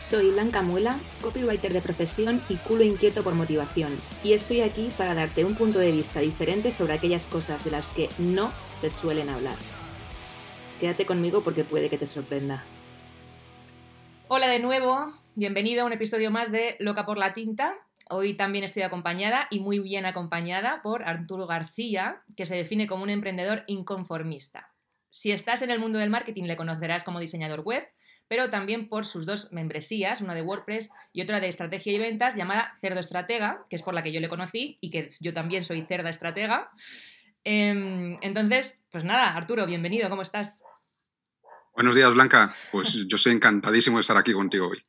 Soy Blanca Muela, copywriter de profesión y culo inquieto por motivación, y estoy aquí para darte un punto de vista diferente sobre aquellas cosas de las que no se suelen hablar. Quédate conmigo porque puede que te sorprenda. Hola de nuevo, bienvenido a un episodio más de Loca por la Tinta. Hoy también estoy acompañada y muy bien acompañada por Arturo García, que se define como un emprendedor inconformista. Si estás en el mundo del marketing le conocerás como diseñador web, pero también por sus dos membresías, una de WordPress y otra de estrategia y ventas llamada Cerdo Estratega, que es por la que yo le conocí y que yo también soy cerda estratega. Em, entonces, pues nada, Arturo, bienvenido, ¿cómo estás? Buenos días, Blanca. Pues yo soy encantadísimo de estar aquí contigo hoy.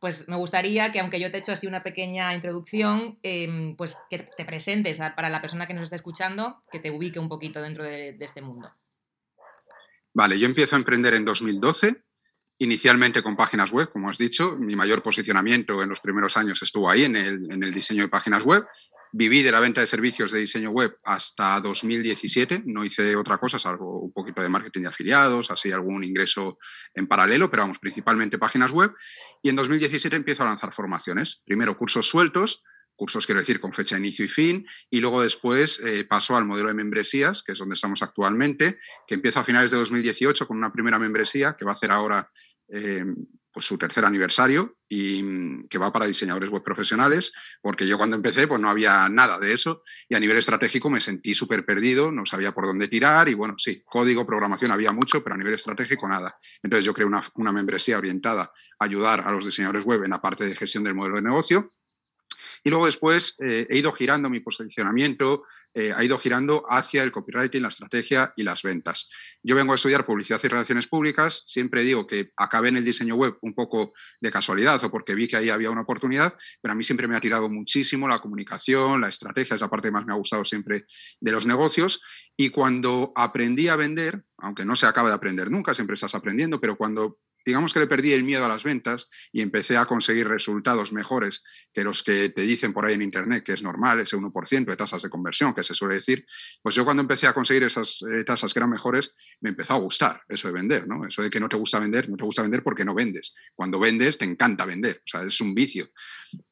Pues me gustaría que, aunque yo te he hecho así una pequeña introducción, em, pues que te presentes para la persona que nos está escuchando, que te ubique un poquito dentro de, de este mundo. Vale, yo empiezo a emprender en 2012 inicialmente con páginas web, como has dicho. Mi mayor posicionamiento en los primeros años estuvo ahí, en el, diseño de páginas web. Viví de la venta de servicios de diseño web hasta 2017. No hice otra cosa, salvo un poquito de marketing de afiliados, así algún ingreso en paralelo, pero vamos, principalmente páginas web. Y en 2017 empiezo a lanzar formaciones. Primero cursos sueltos, cursos quiero decir con fecha de inicio y fin, y luego después eh, paso al modelo de membresías, que es donde estamos actualmente, que empieza a finales de 2018 con una primera membresía que va a hacer ahora eh, pues su tercer aniversario y mm, que va para diseñadores web profesionales, porque yo cuando empecé pues no había nada de eso y a nivel estratégico me sentí súper perdido, no sabía por dónde tirar y bueno, sí, código, programación había mucho, pero a nivel estratégico nada. Entonces yo creé una, una membresía orientada a ayudar a los diseñadores web en la parte de gestión del modelo de negocio y luego después eh, he ido girando mi posicionamiento, eh, ha ido girando hacia el copywriting, la estrategia y las ventas. Yo vengo a estudiar publicidad y relaciones públicas, siempre digo que acabé en el diseño web un poco de casualidad o porque vi que ahí había una oportunidad, pero a mí siempre me ha tirado muchísimo la comunicación, la estrategia, es la parte que más me ha gustado siempre de los negocios. Y cuando aprendí a vender, aunque no se acaba de aprender nunca, siempre estás aprendiendo, pero cuando digamos que le perdí el miedo a las ventas y empecé a conseguir resultados mejores que los que te dicen por ahí en Internet, que es normal, ese 1% de tasas de conversión que se suele decir, pues yo cuando empecé a conseguir esas eh, tasas que eran mejores, me empezó a gustar eso de vender, ¿no? Eso de que no te gusta vender, no te gusta vender porque no vendes. Cuando vendes, te encanta vender, o sea, es un vicio.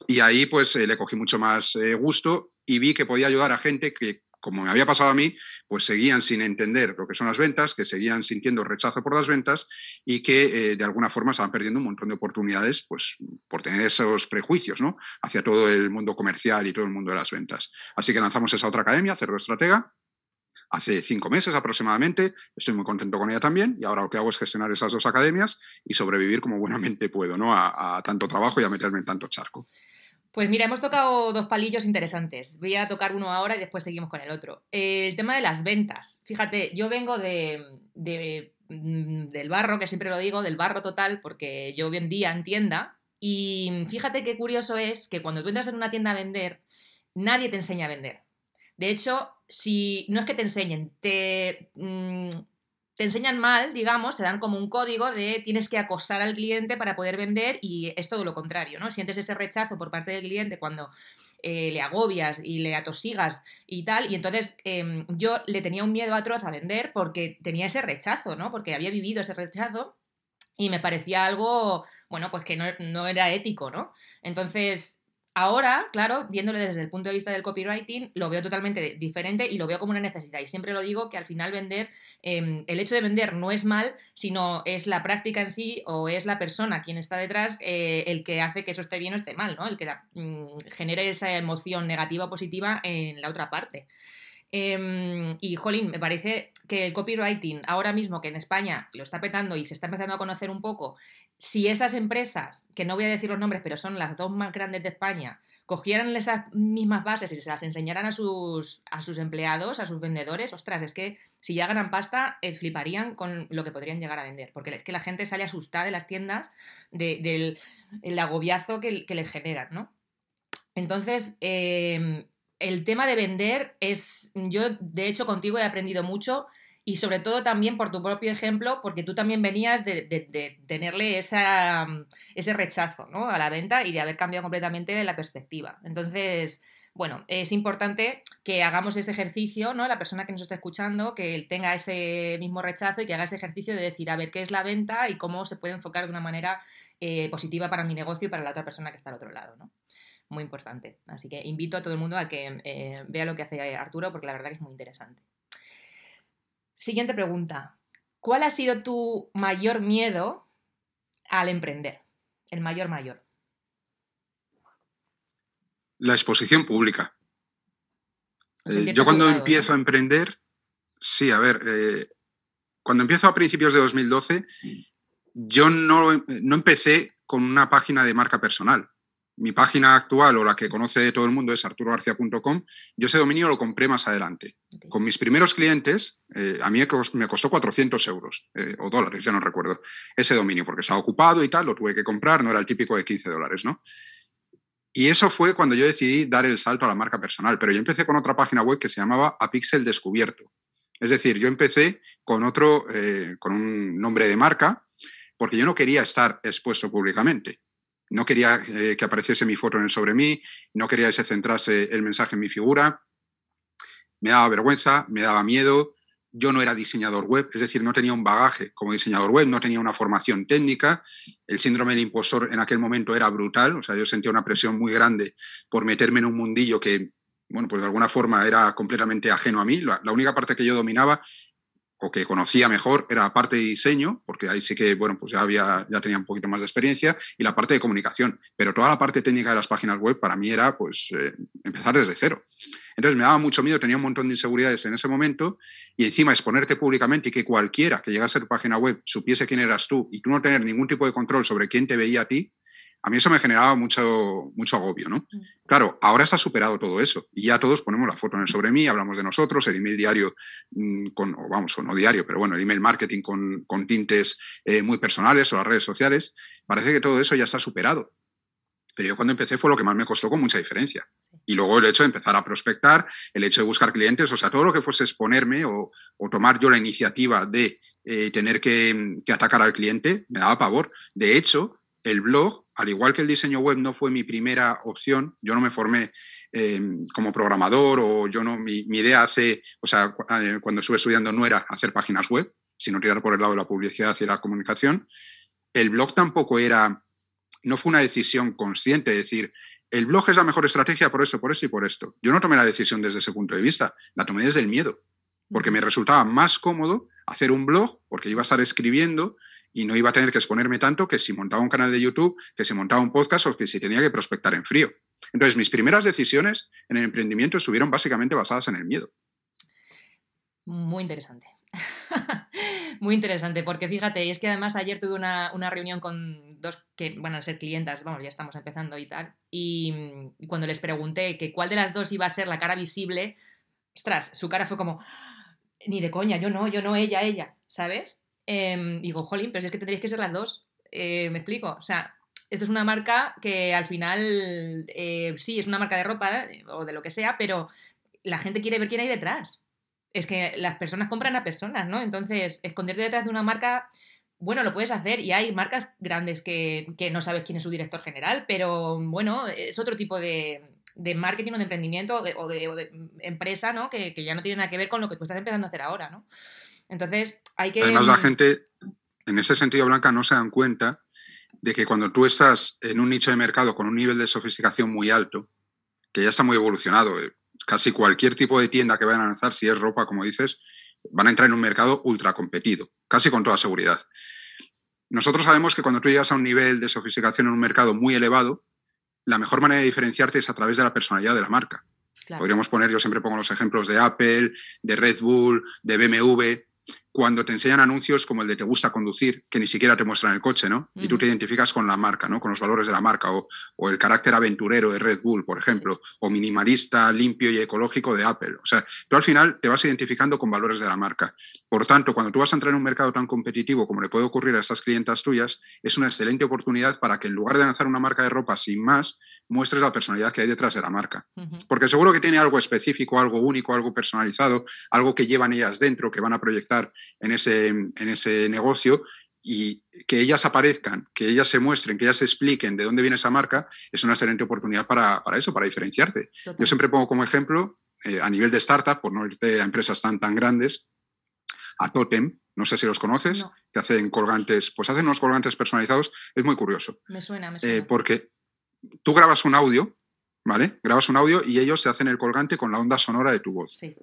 Y ahí pues eh, le cogí mucho más eh, gusto y vi que podía ayudar a gente que como me había pasado a mí, pues seguían sin entender lo que son las ventas, que seguían sintiendo rechazo por las ventas y que eh, de alguna forma estaban perdiendo un montón de oportunidades pues, por tener esos prejuicios ¿no? hacia todo el mundo comercial y todo el mundo de las ventas. Así que lanzamos esa otra academia, Cerdo Estratega, hace cinco meses aproximadamente. Estoy muy contento con ella también y ahora lo que hago es gestionar esas dos academias y sobrevivir como buenamente puedo ¿no? a, a tanto trabajo y a meterme en tanto charco. Pues mira, hemos tocado dos palillos interesantes. Voy a tocar uno ahora y después seguimos con el otro. El tema de las ventas. Fíjate, yo vengo de, mm, del barro, que siempre lo digo, del barro total, porque yo vendía en tienda. Y fíjate qué curioso es que cuando tú entras en una tienda a vender, nadie te enseña a vender. De hecho, si no es que te enseñen, te, mm, te enseñan mal, digamos, te dan como un código de tienes que acosar al cliente para poder vender y es todo lo contrario, ¿no? Sientes ese rechazo por parte del cliente cuando eh, le agobias y le atosigas y tal, y entonces em, yo le tenía un miedo atroz a vender porque tenía ese rechazo, ¿no? Porque había vivido ese rechazo y me parecía algo, bueno, pues que no, no era ético, ¿no? Entonces, Ahora, claro, viéndolo desde el punto de vista del copywriting, lo veo totalmente diferente y lo veo como una necesidad. Y siempre lo digo que al final vender, em, el hecho de vender no es mal, sino es la práctica en sí o es la persona quien está detrás eh, el que hace que eso esté bien o esté mal, ¿no? El que mm, genere esa emoción negativa o positiva en la otra parte. Em, y, Jolín, me parece que el copywriting, ahora mismo que en España lo está petando y se está empezando a conocer un poco, si esas empresas, que no voy a decir los nombres, pero son las dos más grandes de España, cogieran esas mismas bases y se las enseñaran a sus, a sus empleados, a sus vendedores, ostras, es que si ya ganan pasta, eh, fliparían con lo que podrían llegar a vender, porque es que la gente sale asustada de las tiendas del el agobiazo que, que les generan, ¿no? Entonces, em, el tema de vender es, yo de hecho contigo he aprendido mucho y sobre todo también por tu propio ejemplo, porque tú también venías de, tenerle ese rechazo ¿no? a la venta y de haber cambiado completamente la perspectiva. Entonces, bueno, es importante que hagamos ese ejercicio, ¿no? La persona que nos está escuchando, que tenga ese mismo rechazo y que haga ese ejercicio de decir, a ver, qué es la venta y cómo se puede enfocar de una manera eh, positiva para mi negocio y para la otra persona que está al otro lado, ¿no? Muy importante. Así que invito a todo el mundo a que eh, vea lo que hace Arturo porque la verdad que es muy interesante. Siguiente pregunta. ¿Cuál ha sido tu mayor miedo al emprender? El mayor mayor. La exposición pública. Eh, yo cuando empiezo a emprender, sí, a ver, eh, cuando empiezo a principios de 2012, yo no, no empecé con una página de marca personal mi página actual o la que conoce todo el mundo es arturogarcia.com. Yo ese dominio lo compré más adelante. Con mis primeros clientes, eh, a mí me costó 400 euros eh, o dólares, ya no recuerdo, ese dominio, porque estaba ocupado y tal, lo tuve que comprar, no era el típico de 15 dólares, ¿no? Y eso fue cuando yo decidí dar el salto a la marca personal. Pero yo empecé con otra página web que se llamaba Apixel Descubierto. Es decir, yo empecé con otro, eh, con un nombre de marca, porque yo no quería estar expuesto públicamente. No quería eh, que apareciese mi foto en sobre mí, no quería que se centrase el mensaje en mi figura. Me daba vergüenza, me daba miedo. Yo no era diseñador web, es decir, no tenía un bagaje como diseñador web, no tenía una formación técnica. El síndrome del impostor en aquel momento era brutal, o sea, yo sentía una presión muy grande por meterme en un mundillo que, bueno, pues de alguna forma era completamente ajeno a mí. La, la única parte que yo dominaba o que conocía mejor era la parte de diseño, porque ahí sí que, bueno, pues ya, había, ya tenía un poquito más de experiencia, y la parte de comunicación. Pero toda la parte técnica de las páginas web para mí era, pues, eh, empezar desde cero. Entonces me daba mucho miedo, tenía un montón de inseguridades en ese momento, y encima exponerte públicamente y que cualquiera que llegase a tu página web supiese quién eras tú y tú no tener ningún tipo de control sobre quién te veía a ti, a mí eso me generaba mucho, mucho agobio, ¿no? Mm. Claro, ahora está superado todo eso y ya todos ponemos la foto en el sobre mí, hablamos de nosotros, el email diario, mm, con, o vamos, o no diario, pero bueno, el email marketing con, con tintes eh, muy personales o las redes sociales, parece que todo eso ya está superado. Pero yo cuando empecé fue lo que más me costó con mucha diferencia. Y luego el hecho de empezar a prospectar, el hecho de buscar clientes, o sea, todo lo que fuese exponerme o, o tomar yo la iniciativa de eh, tener que, que atacar al cliente, me daba pavor. De hecho, el blog, al igual que el diseño web no fue mi primera opción, yo no me formé em, como programador o yo no, mi, idea hace, o sea, eh, cuando estuve estudiando no era hacer páginas web, sino tirar por el lado de la publicidad y la comunicación. El blog tampoco era, no fue una decisión consciente, decir, el blog es la mejor estrategia por esto, por esto y por esto. Yo no tomé la decisión desde ese punto de vista, la tomé desde el miedo, porque me resultaba más cómodo hacer un blog, porque iba a estar escribiendo y no iba a tener que exponerme tanto que si montaba un canal de YouTube, que si montaba un podcast o que si tenía que prospectar en frío. Entonces, mis primeras decisiones en el emprendimiento estuvieron básicamente basadas en el miedo. Muy interesante. Muy interesante, porque fíjate, y es que además ayer tuve una, reunión con dos que van a ser clientas, vamos, ya estamos empezando y tal, y, cuando les pregunté que cuál de las dos iba a ser la cara visible, ostras, su cara fue como, ni de coña, yo no, yo no, ella, ella, ¿sabes? Eh, digo, jolín, pero si es que tendréis que ser las dos. Eh, me explico. O sea, esto es una marca que al final, eh, sí, es una marca de ropa o de lo que sea, pero la gente quiere ver quién hay detrás. Es que las personas compran a personas, ¿no? Entonces, esconderte detrás de una marca, bueno, lo puedes hacer y hay marcas grandes que, no sabes quién es su director general, pero bueno, es otro tipo de, marketing o de emprendimiento o de, empresa, ¿no? Que, que, ya no tiene nada que ver con lo que tú estás empezando a hacer ahora, ¿no? Entonces, hay que... Además, la gente, en ese sentido, Blanca, no se dan cuenta de que cuando tú estás en un nicho de mercado con un nivel de sofisticación muy alto, que ya está muy evolucionado, eh, casi cualquier tipo de tienda que vayan a lanzar, si es ropa, como dices, van a entrar en un mercado ultra competido, casi con toda seguridad. Nosotros sabemos que cuando tú llegas a un nivel de sofisticación en un mercado muy elevado, la mejor manera de diferenciarte es a través de la personalidad de la marca. Podríamos poner, yo siempre pongo los ejemplos de Apple, de Red Bull, de BMW, cuando te enseñan anuncios como el de te gusta conducir, que ni siquiera te muestran el coche, ¿no? Y tú te identificas con la marca, ¿no? Con los valores de la marca, o, el carácter aventurero de Red Bull, por ejemplo, o minimalista, limpio y ecológico de Apple. O sea, tú al final te vas identificando con valores de la marca. Por tanto, cuando tú vas a entrar en un mercado tan competitivo como le puede ocurrir a estas clientas tuyas, es una excelente oportunidad para que en lugar de lanzar una marca de ropa sin más, muestres la personalidad que hay detrás de la marca. Porque seguro que tiene algo específico, algo único, algo personalizado, algo que llevan ellas dentro, que van a proyectar en ese, en ese negocio y que ellas aparezcan, que ellas se muestren, que ellas se expliquen de dónde viene esa marca, es una excelente oportunidad para, eso, para diferenciarte. Yo siempre pongo como ejemplo, eh, a nivel de startup, por no irte a empresas tan, tan grandes, a Totem, no sé si los conoces, que hacen colgantes, pues hacen unos colgantes personalizados, es muy curioso. Me suena, me eh, suena. porque tú grabas un audio, ¿vale? Grabas un audio y ellos se hacen el colgante con la onda sonora de tu voz. Sí.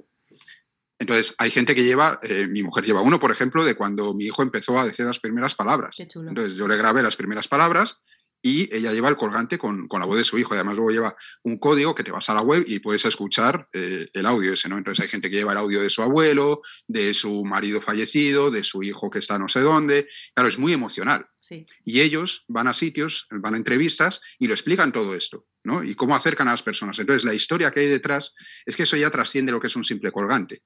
Entonces, hay gente que lleva, eh, mi mujer lleva uno, por ejemplo, de cuando mi hijo empezó a decir las primeras palabras. Entonces, yo le grabé las primeras palabras y ella lleva el colgante con, la voz de su hijo. Además, luego lleva un código que te vas a la web y puedes escuchar eh, el audio ese, ¿no? Entonces, hay gente que lleva el audio de su abuelo, de su marido fallecido, de su hijo que está no sé dónde. Claro, es muy emocional. Y ellos van a sitios, van a entrevistas y lo explican todo esto, ¿no? Y cómo acercan a las personas. Entonces, la historia que hay detrás es que eso ya trasciende lo que es un simple colgante.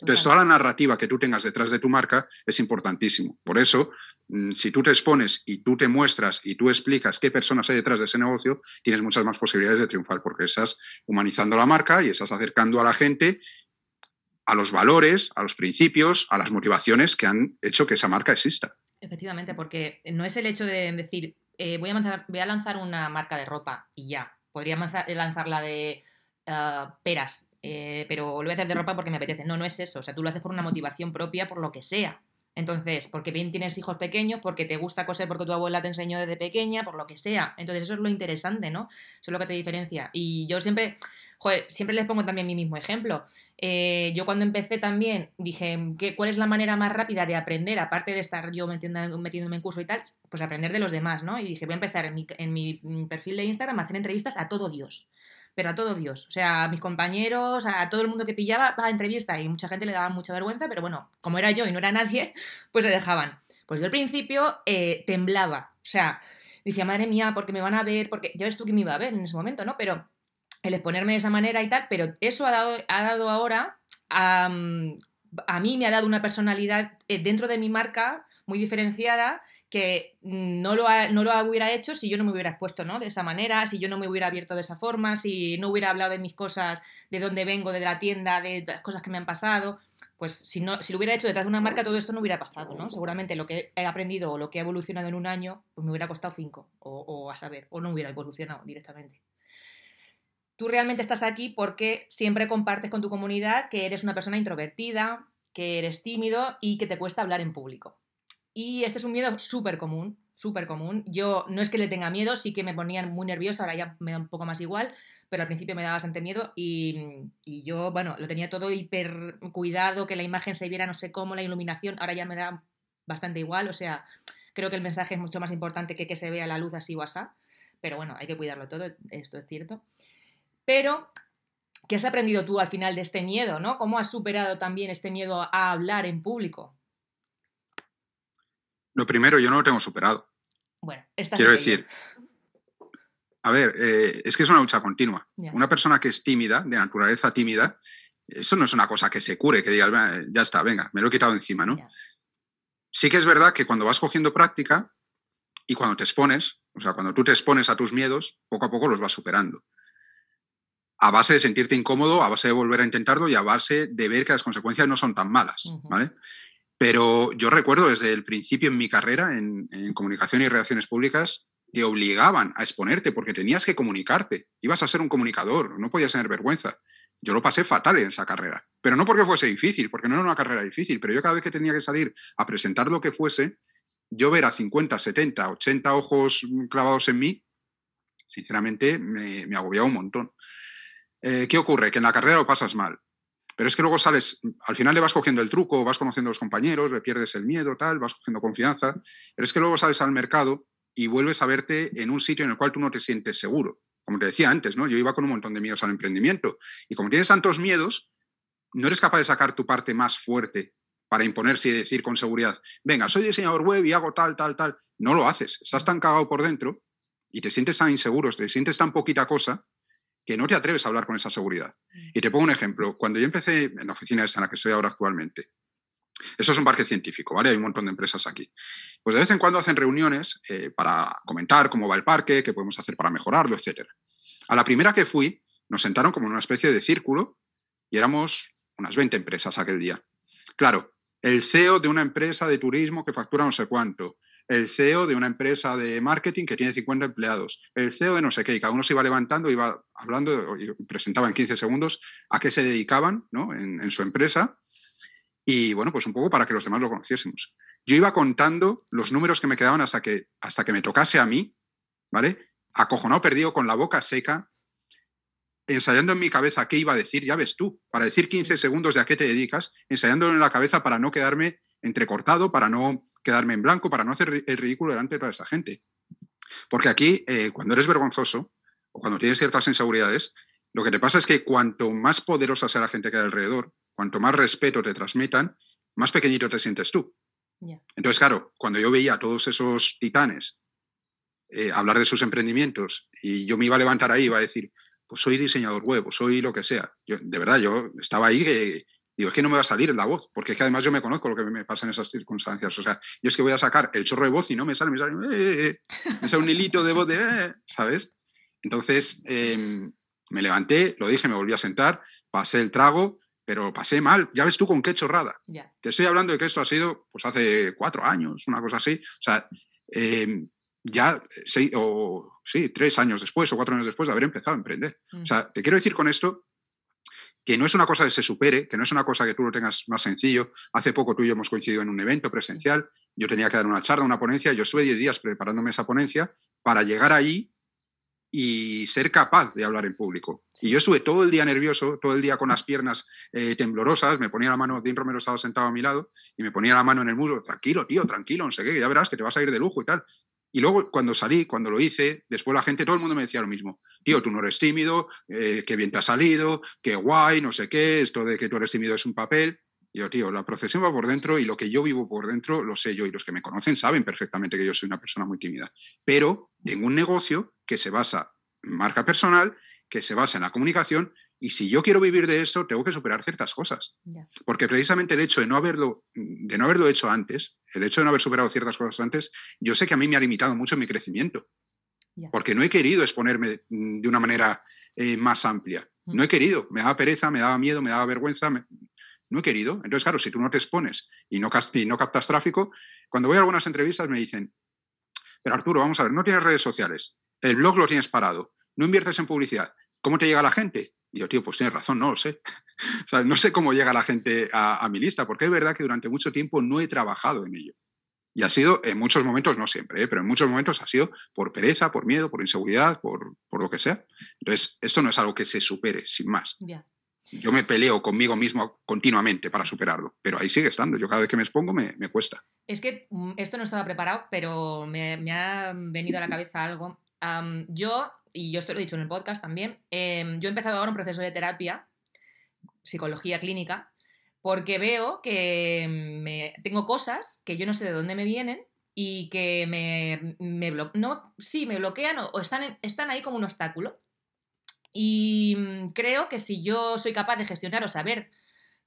Entonces, toda la narrativa que tú tengas detrás de tu marca es importantísimo. Por eso, mm, si tú te expones y tú te muestras y tú explicas qué personas hay detrás de ese negocio, tienes muchas más posibilidades de triunfar porque estás humanizando la marca y estás acercando a la gente a los valores, a los principios, a las motivaciones que han hecho que esa marca exista. Efectivamente, porque no es el hecho de decir, eh, voy, a lanzar, voy a lanzar una marca de ropa y ya. Podría lanzar la de ah, peras eh, pero lo voy a hacer de ropa porque me apetece. No, no es eso. O sea, tú lo haces por una motivación propia, por lo que sea. Entonces, porque bien tienes hijos pequeños, porque te gusta coser, porque tu abuela te enseñó desde pequeña, por lo que sea. Entonces, eso es lo interesante, ¿no? Eso es lo que te diferencia. Y yo siempre, joder, siempre les pongo también mi mismo ejemplo. Eh, yo cuando empecé también dije, ¿qué, ¿cuál es la manera más rápida de aprender, aparte de estar yo metiéndome en curso y tal? Pues aprender de los demás, ¿no? Y dije, voy a empezar en mi, en mi perfil de Instagram a hacer entrevistas a todo Dios pero a todo Dios. O sea, a mis compañeros, a todo el mundo que pillaba, va a entrevista y mucha gente le daba mucha vergüenza, pero bueno, como era yo y no era nadie, pues se dejaban. Pues yo al principio eh, temblaba. O sea, decía, madre mía, porque me van a ver, porque ya ves tú que me iba a ver en ese momento, ¿no? Pero el exponerme de esa manera y tal, pero eso ha dado, ha dado ahora, a, a mí me ha dado una personalidad eh, dentro de mi marca muy diferenciada que no lo, no lo hubiera hecho si yo no me hubiera expuesto ¿no? de esa manera, si yo no me hubiera abierto de esa forma, si no hubiera hablado de mis cosas, de dónde vengo, de la tienda, de las cosas que me han pasado. Pues si, no, si lo hubiera hecho detrás de una marca, todo esto no hubiera pasado, ¿no? Seguramente lo que he aprendido o lo que he evolucionado en un año, pues me hubiera costado cinco, o, o a saber, o no hubiera evolucionado directamente. Tú realmente estás aquí porque siempre compartes con tu comunidad que eres una persona introvertida, que eres tímido y que te cuesta hablar en público. Y este es un miedo súper común, súper común. Yo no es que le tenga miedo, sí que me ponían muy nerviosa, ahora ya me da un poco más igual, pero al principio me daba bastante miedo y, yo, bueno, lo tenía todo hiper cuidado, que la imagen se viera no sé cómo, la iluminación, ahora ya me da bastante igual, o sea, creo que el mensaje es mucho más importante que que se vea la luz así o así, pero bueno, hay que cuidarlo todo, esto es cierto. Pero, ¿qué has aprendido tú al final de este miedo, no? ¿Cómo has superado también este miedo a hablar en público? Lo primero, yo no lo tengo superado. Bueno, esta Quiero decir, a ver, eh, es que es una lucha continua. Una persona que es tímida, de naturaleza tímida, eso no es una cosa que se cure, que digas, ya está, venga, me lo he quitado encima, ¿no? Sí que es verdad que cuando vas cogiendo práctica y cuando te expones, o sea, cuando tú te expones a tus miedos, poco a poco los vas superando. A base de sentirte incómodo, a base de volver a intentarlo y a base de ver que las consecuencias no son tan malas, ¿vale? Pero yo recuerdo desde el principio en mi carrera en, comunicación y relaciones públicas te obligaban a exponerte porque tenías que comunicarte. Ibas a ser un comunicador, no podías tener vergüenza. Yo lo pasé fatal en esa carrera, pero no porque fuese difícil, porque no era una carrera difícil, pero yo cada vez que tenía que salir a presentar lo que fuese, yo ver a 50, 70, 80 ojos clavados en mí, sinceramente me, me agobiaba un montón. Eh, ¿Qué ocurre? Que en la carrera lo pasas mal. Pero es que luego sales, al final le vas cogiendo el truco, vas conociendo a los compañeros, le pierdes el miedo, tal, vas cogiendo confianza. Pero es que luego sales al mercado y vuelves a verte en un sitio en el cual tú no te sientes seguro. como te decía antes, ¿no? Yo iba con un montón de miedos al emprendimiento. Y como tienes tantos miedos, no eres capaz de sacar tu parte más fuerte para imponerse y decir con seguridad, venga, soy diseñador web y hago tal, tal, tal. No lo haces. Estás tan cagado por dentro y te sientes tan inseguro, te sientes tan poquita cosa que no te atreves a hablar con esa seguridad. Mm. Y te pongo un ejemplo. Cuando yo empecé en la oficina esta en la que estoy ahora actualmente, eso es un parque científico, ¿vale? Hay un montón de empresas aquí. Pues de vez en cuando hacen reuniones eh, para comentar cómo va el parque, qué podemos hacer para mejorarlo, etc. A la primera que fui, nos sentaron como en una especie de círculo y éramos unas 20 empresas aquel día. Claro, el CEO de una empresa de turismo que factura no sé cuánto, el CEO de una empresa de marketing que tiene 50 empleados, el CEO de no sé qué, y cada uno se iba levantando, iba hablando y presentaba en 15 segundos a qué se dedicaban ¿no? en su empresa y bueno, pues un poco para que los demás lo conociésemos. Yo iba contando los números que me quedaban hasta que, hasta que me tocase a mí, ¿vale? Acojonado, perdido, con la boca seca, ensayando en mi cabeza qué iba a decir, ya ves tú, para decir 15 segundos de a qué te dedicas, ensayándolo en la cabeza para no quedarme entrecortado, para no quedarme en blanco, para no hacer el ridículo delante de toda esa gente. Porque aquí, eh, cuando eres vergonzoso o cuando tienes ciertas inseguridades, lo que te pasa es que cuanto más poderosa sea la gente que hay alrededor, cuanto más respeto te transmitan, más pequeñito te sientes tú. Entonces, claro, cuando yo veía a todos esos titanes eh, hablar de sus emprendimientos y yo me iba a levantar ahí y iba a decir, pues soy diseñador web o soy lo que sea. Yo, de verdad, yo estaba ahí que digo, es que no me va a salir la voz, porque es que además yo me conozco lo que me pasa en esas circunstancias. O sea, yo es que voy a sacar el chorro de voz y no me sale, me sale, eh, eh, me sale un hilito de voz de, ¿sabes? Entonces, em, me levanté, lo dije, me volví a sentar, pasé el trago pero pasé mal. Ya ves tú con qué chorrada. Te estoy hablando de que esto ha sido pues hace cuatro años, una cosa así. O sea, em, ya seis, o sí, tres años después o cuatro años después de haber empezado a emprender. O sea, mm. te quiero decir con esto que no es una cosa que se supere, que no es una cosa que tú lo tengas más sencillo. Hace poco tú y yo hemos coincidido en un evento presencial, yo tenía que dar una charla, una ponencia, yo estuve diez días preparándome esa ponencia para llegar ahí y ser capaz de hablar en público. Y yo estuve todo el día nervioso, todo el día con las piernas eh, temblorosas, me ponía la mano, Dean Romero estaba sentado a mi lado y me ponía la mano en el muro, tranquilo, tío, tranquilo, no sé qué, ya verás que te vas a ir de lujo y tal. Y luego cuando salí, cuando lo hice, después la gente, todo el mundo me decía lo mismo. Tío, tú no eres tímido, eh, qué bien te ha salido, qué guay, no sé qué, esto de que tú eres tímido es un papel. Yo, tío, la procesión va por dentro y lo que yo vivo por dentro lo sé yo y los que me conocen saben perfectamente que yo soy una persona muy tímida. Pero en un negocio que se basa en marca personal, que se basa en la comunicación y si yo quiero vivir de esto, tengo que superar ciertas cosas. Porque precisamente el hecho de no, haberlo, de no haberlo hecho antes, el hecho de no haber superado ciertas cosas antes, yo sé que a mí me ha limitado mucho mi crecimiento. Porque no he querido exponerme de una manera eh, más amplia. Mm. No he querido. Me daba pereza, me daba miedo, me daba vergüenza. No he querido. Entonces, claro, si tú no te expones y no, y no captas tráfico, cuando voy a algunas entrevistas me dicen, pero Arturo, vamos a ver, no tienes redes sociales, el blog lo tienes parado, no inviertes en publicidad, ¿cómo te llega la gente? Y yo, tío, pues tienes razón, no lo sé. no sé cómo llega la gente a, mi lista, porque es verdad que durante mucho tiempo no he trabajado en ello. Y ha sido, en muchos momentos, no siempre, ¿eh? pero en muchos momentos ha sido por pereza, por miedo, por inseguridad, por, lo que sea. Entonces, esto no es algo que se supere, sin más. Yo me peleo conmigo mismo continuamente para superarlo, pero ahí sigue estando. Yo cada vez que me expongo me, cuesta. Es que mm, esto no estaba preparado, pero me, ha venido a la cabeza algo. yo, y yo esto lo he dicho en el podcast también, em, yo he empezado ahora un proceso de terapia, psicología clínica, porque veo que me, tengo cosas que yo no sé de dónde me vienen y que me, me, no, sí, me bloquean o, están, están ahí como un obstáculo. Y mm, creo que si yo soy capaz de gestionar o saber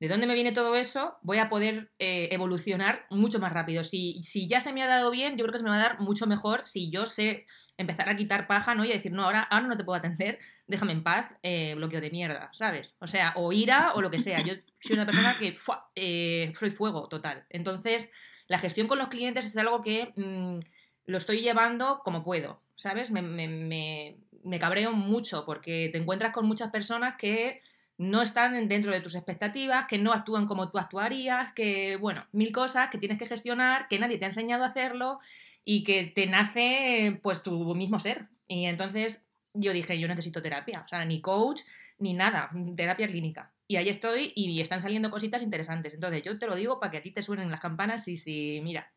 de dónde me viene todo eso, voy a poder eh, evolucionar mucho más rápido. Si, si, ya se me ha dado bien, yo creo que se me va a dar mucho mejor si yo sé empezar a quitar paja, ¿no? Y decir, no, ahora, no te puedo atender, déjame en paz, eh, bloqueo de mierda, ¿sabes? O sea, o ira o lo que sea. Yo soy una persona que eh, soy fuego total. Entonces, la gestión con los clientes es algo que mm, lo estoy llevando como puedo, ¿sabes? Me, me, me, me cabreo mucho porque te encuentras con muchas personas que no están dentro de tus expectativas, que no actúan como tú actuarías, que, bueno, mil cosas que tienes que gestionar, que nadie te ha enseñado a hacerlo y que te nace pues tu mismo ser. Y entonces yo dije, yo necesito terapia, o sea, ni coach, ni nada, terapia clínica. Y ahí estoy y están saliendo cositas interesantes. Entonces yo te lo digo para que a ti te suenen las campanas y si, mira,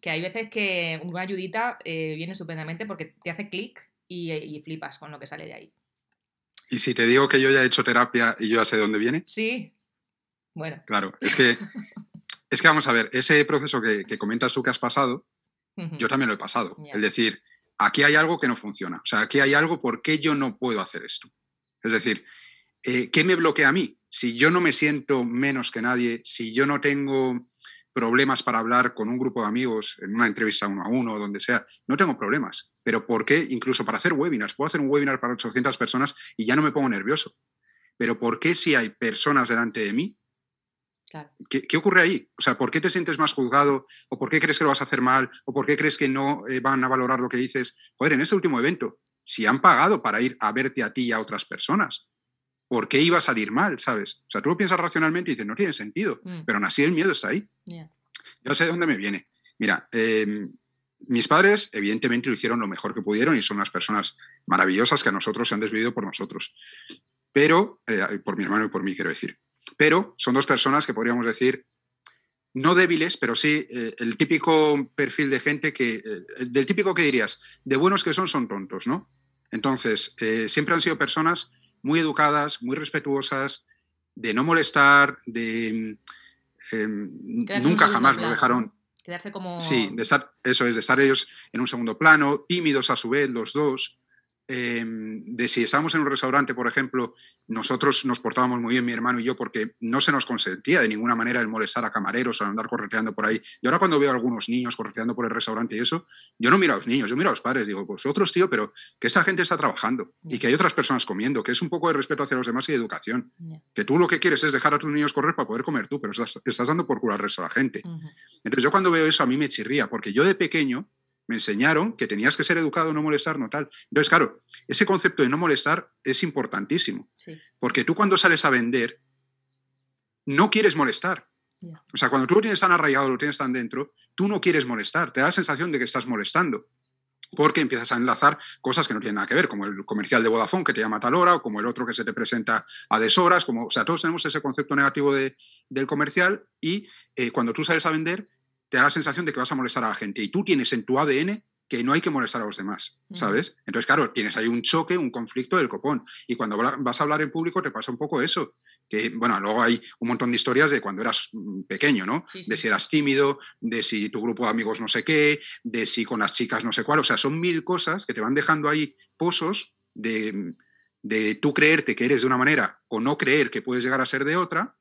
que hay veces que una ayudita eh, viene estupendamente porque te hace clic y, y flipas con lo que sale de ahí. Y si te digo que yo ya he hecho terapia y yo ya sé de dónde viene. Sí. Bueno. Claro, es que, es que vamos a ver, ese proceso que, que comentas tú que has pasado, Yo también lo he pasado. Es decir, aquí hay algo que no funciona. O sea, aquí hay algo, ¿por qué yo no puedo hacer esto? Es decir, eh, ¿qué me bloquea a mí? Si yo no me siento menos que nadie, si yo no tengo problemas para hablar con un grupo de amigos en una entrevista uno a uno o donde sea, no tengo problemas. Pero ¿por qué? Incluso para hacer webinars, puedo hacer un webinar para 800 personas y ya no me pongo nervioso. Pero ¿por qué si hay personas delante de mí, Claro. ¿Qué, qué ocurre ahí? O sea, ¿por qué te sientes más juzgado? ¿O por qué crees que lo vas a hacer mal? ¿O por qué crees que no eh, van a valorar lo que dices? Joder, en ese último evento, si han pagado para ir a verte a ti y a otras personas, ¿por qué iba a salir mal? ¿Sabes? O sea, tú lo piensas racionalmente y dices, no tiene sentido, Mm, pero aún así el miedo está ahí. ya. Yo sé de dónde me viene. Mira, eh, mis padres evidentemente lo hicieron lo mejor que pudieron y son unas personas maravillosas que a nosotros se han desvivido por nosotros. Pero, eh, por mi hermano y por mí, quiero decir. Pero son dos personas que podríamos decir, no débiles, pero sí eh, el típico perfil de gente que, eh, del típico que dirías, de buenos que son, son tontos, ¿no? Entonces, eh, siempre han sido personas muy educadas, muy respetuosas, de no molestar, de... em, en un nunca jamás lo dejaron. Quedarse como. Sí, de estar, eso es, de estar ellos en un segundo plano, tímidos a su vez los dos. Eh, de si estábamos en un restaurante, por ejemplo, nosotros nos portábamos muy bien, mi hermano y yo, porque no se nos consentía de ninguna manera el molestar a camareros o andar correteando por ahí. Y ahora cuando veo a algunos niños correteando por el restaurante y eso, yo no miro a los niños, yo miro a los padres, digo, vosotros, tío, pero que esa gente está trabajando y que hay otras personas comiendo, que es un poco de respeto hacia los demás y de educación. Que tú lo que quieres es dejar a tus niños correr para poder comer tú, pero estás, estás dando por culo al resto de la gente. Entonces yo cuando veo eso a mí me chirría, porque yo de pequeño me enseñaron que tenías que ser educado, no molestar, no tal. Entonces, claro, ese concepto de no molestar es importantísimo, Sí. porque tú cuando sales a vender, no quieres molestar. O sea, cuando tú lo tienes tan arraigado, lo tienes tan dentro, tú no quieres molestar, te da la sensación de que estás molestando. Porque empiezas a enlazar cosas que no tienen nada que ver, como el comercial de Vodafone que te llama a tal hora, o como el otro que se te presenta a deshoras, como, o sea, todos tenemos ese concepto negativo de- del comercial y eh, cuando tú sales a vender, te da la sensación de que vas a molestar a la gente y tú tienes en tu ADN que no hay que molestar a los demás. ¿sabes? Entonces, claro, tienes ahí un choque, un conflicto del copón. Y cuando vas a hablar en público te pasa un poco eso. Que, bueno, luego hay un montón de historias de cuando eras mm, pequeño, ¿no? Sí, sí. De si eras tímido, de si tu grupo de amigos no sé qué, de si con las chicas no sé cuál. O sea, son mil cosas que te van dejando ahí pozos de, de tú creerte que eres de una manera o no creer que puedes llegar a ser de otra.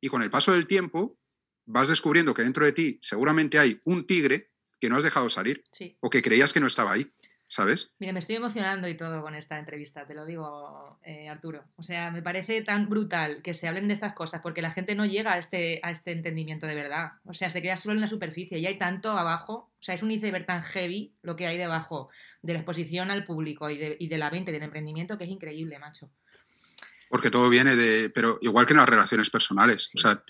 Y con el paso del tiempo vas descubriendo que dentro de ti seguramente hay un tigre que no has dejado salir Sí. o que creías que no estaba ahí, ¿sabes? Mira, me estoy emocionando y todo con esta entrevista, te lo digo, eh, Arturo. O sea, me parece tan brutal que se hablen de estas cosas porque la gente no llega a este, a este entendimiento de verdad. O sea, se queda solo en la superficie y hay tanto abajo. O sea, es un iceberg tan heavy lo que hay debajo de la exposición al público y de, y de la venta y del emprendimiento que es increíble, macho. Porque todo viene de, pero igual que en las relaciones personales, Sí. o sea,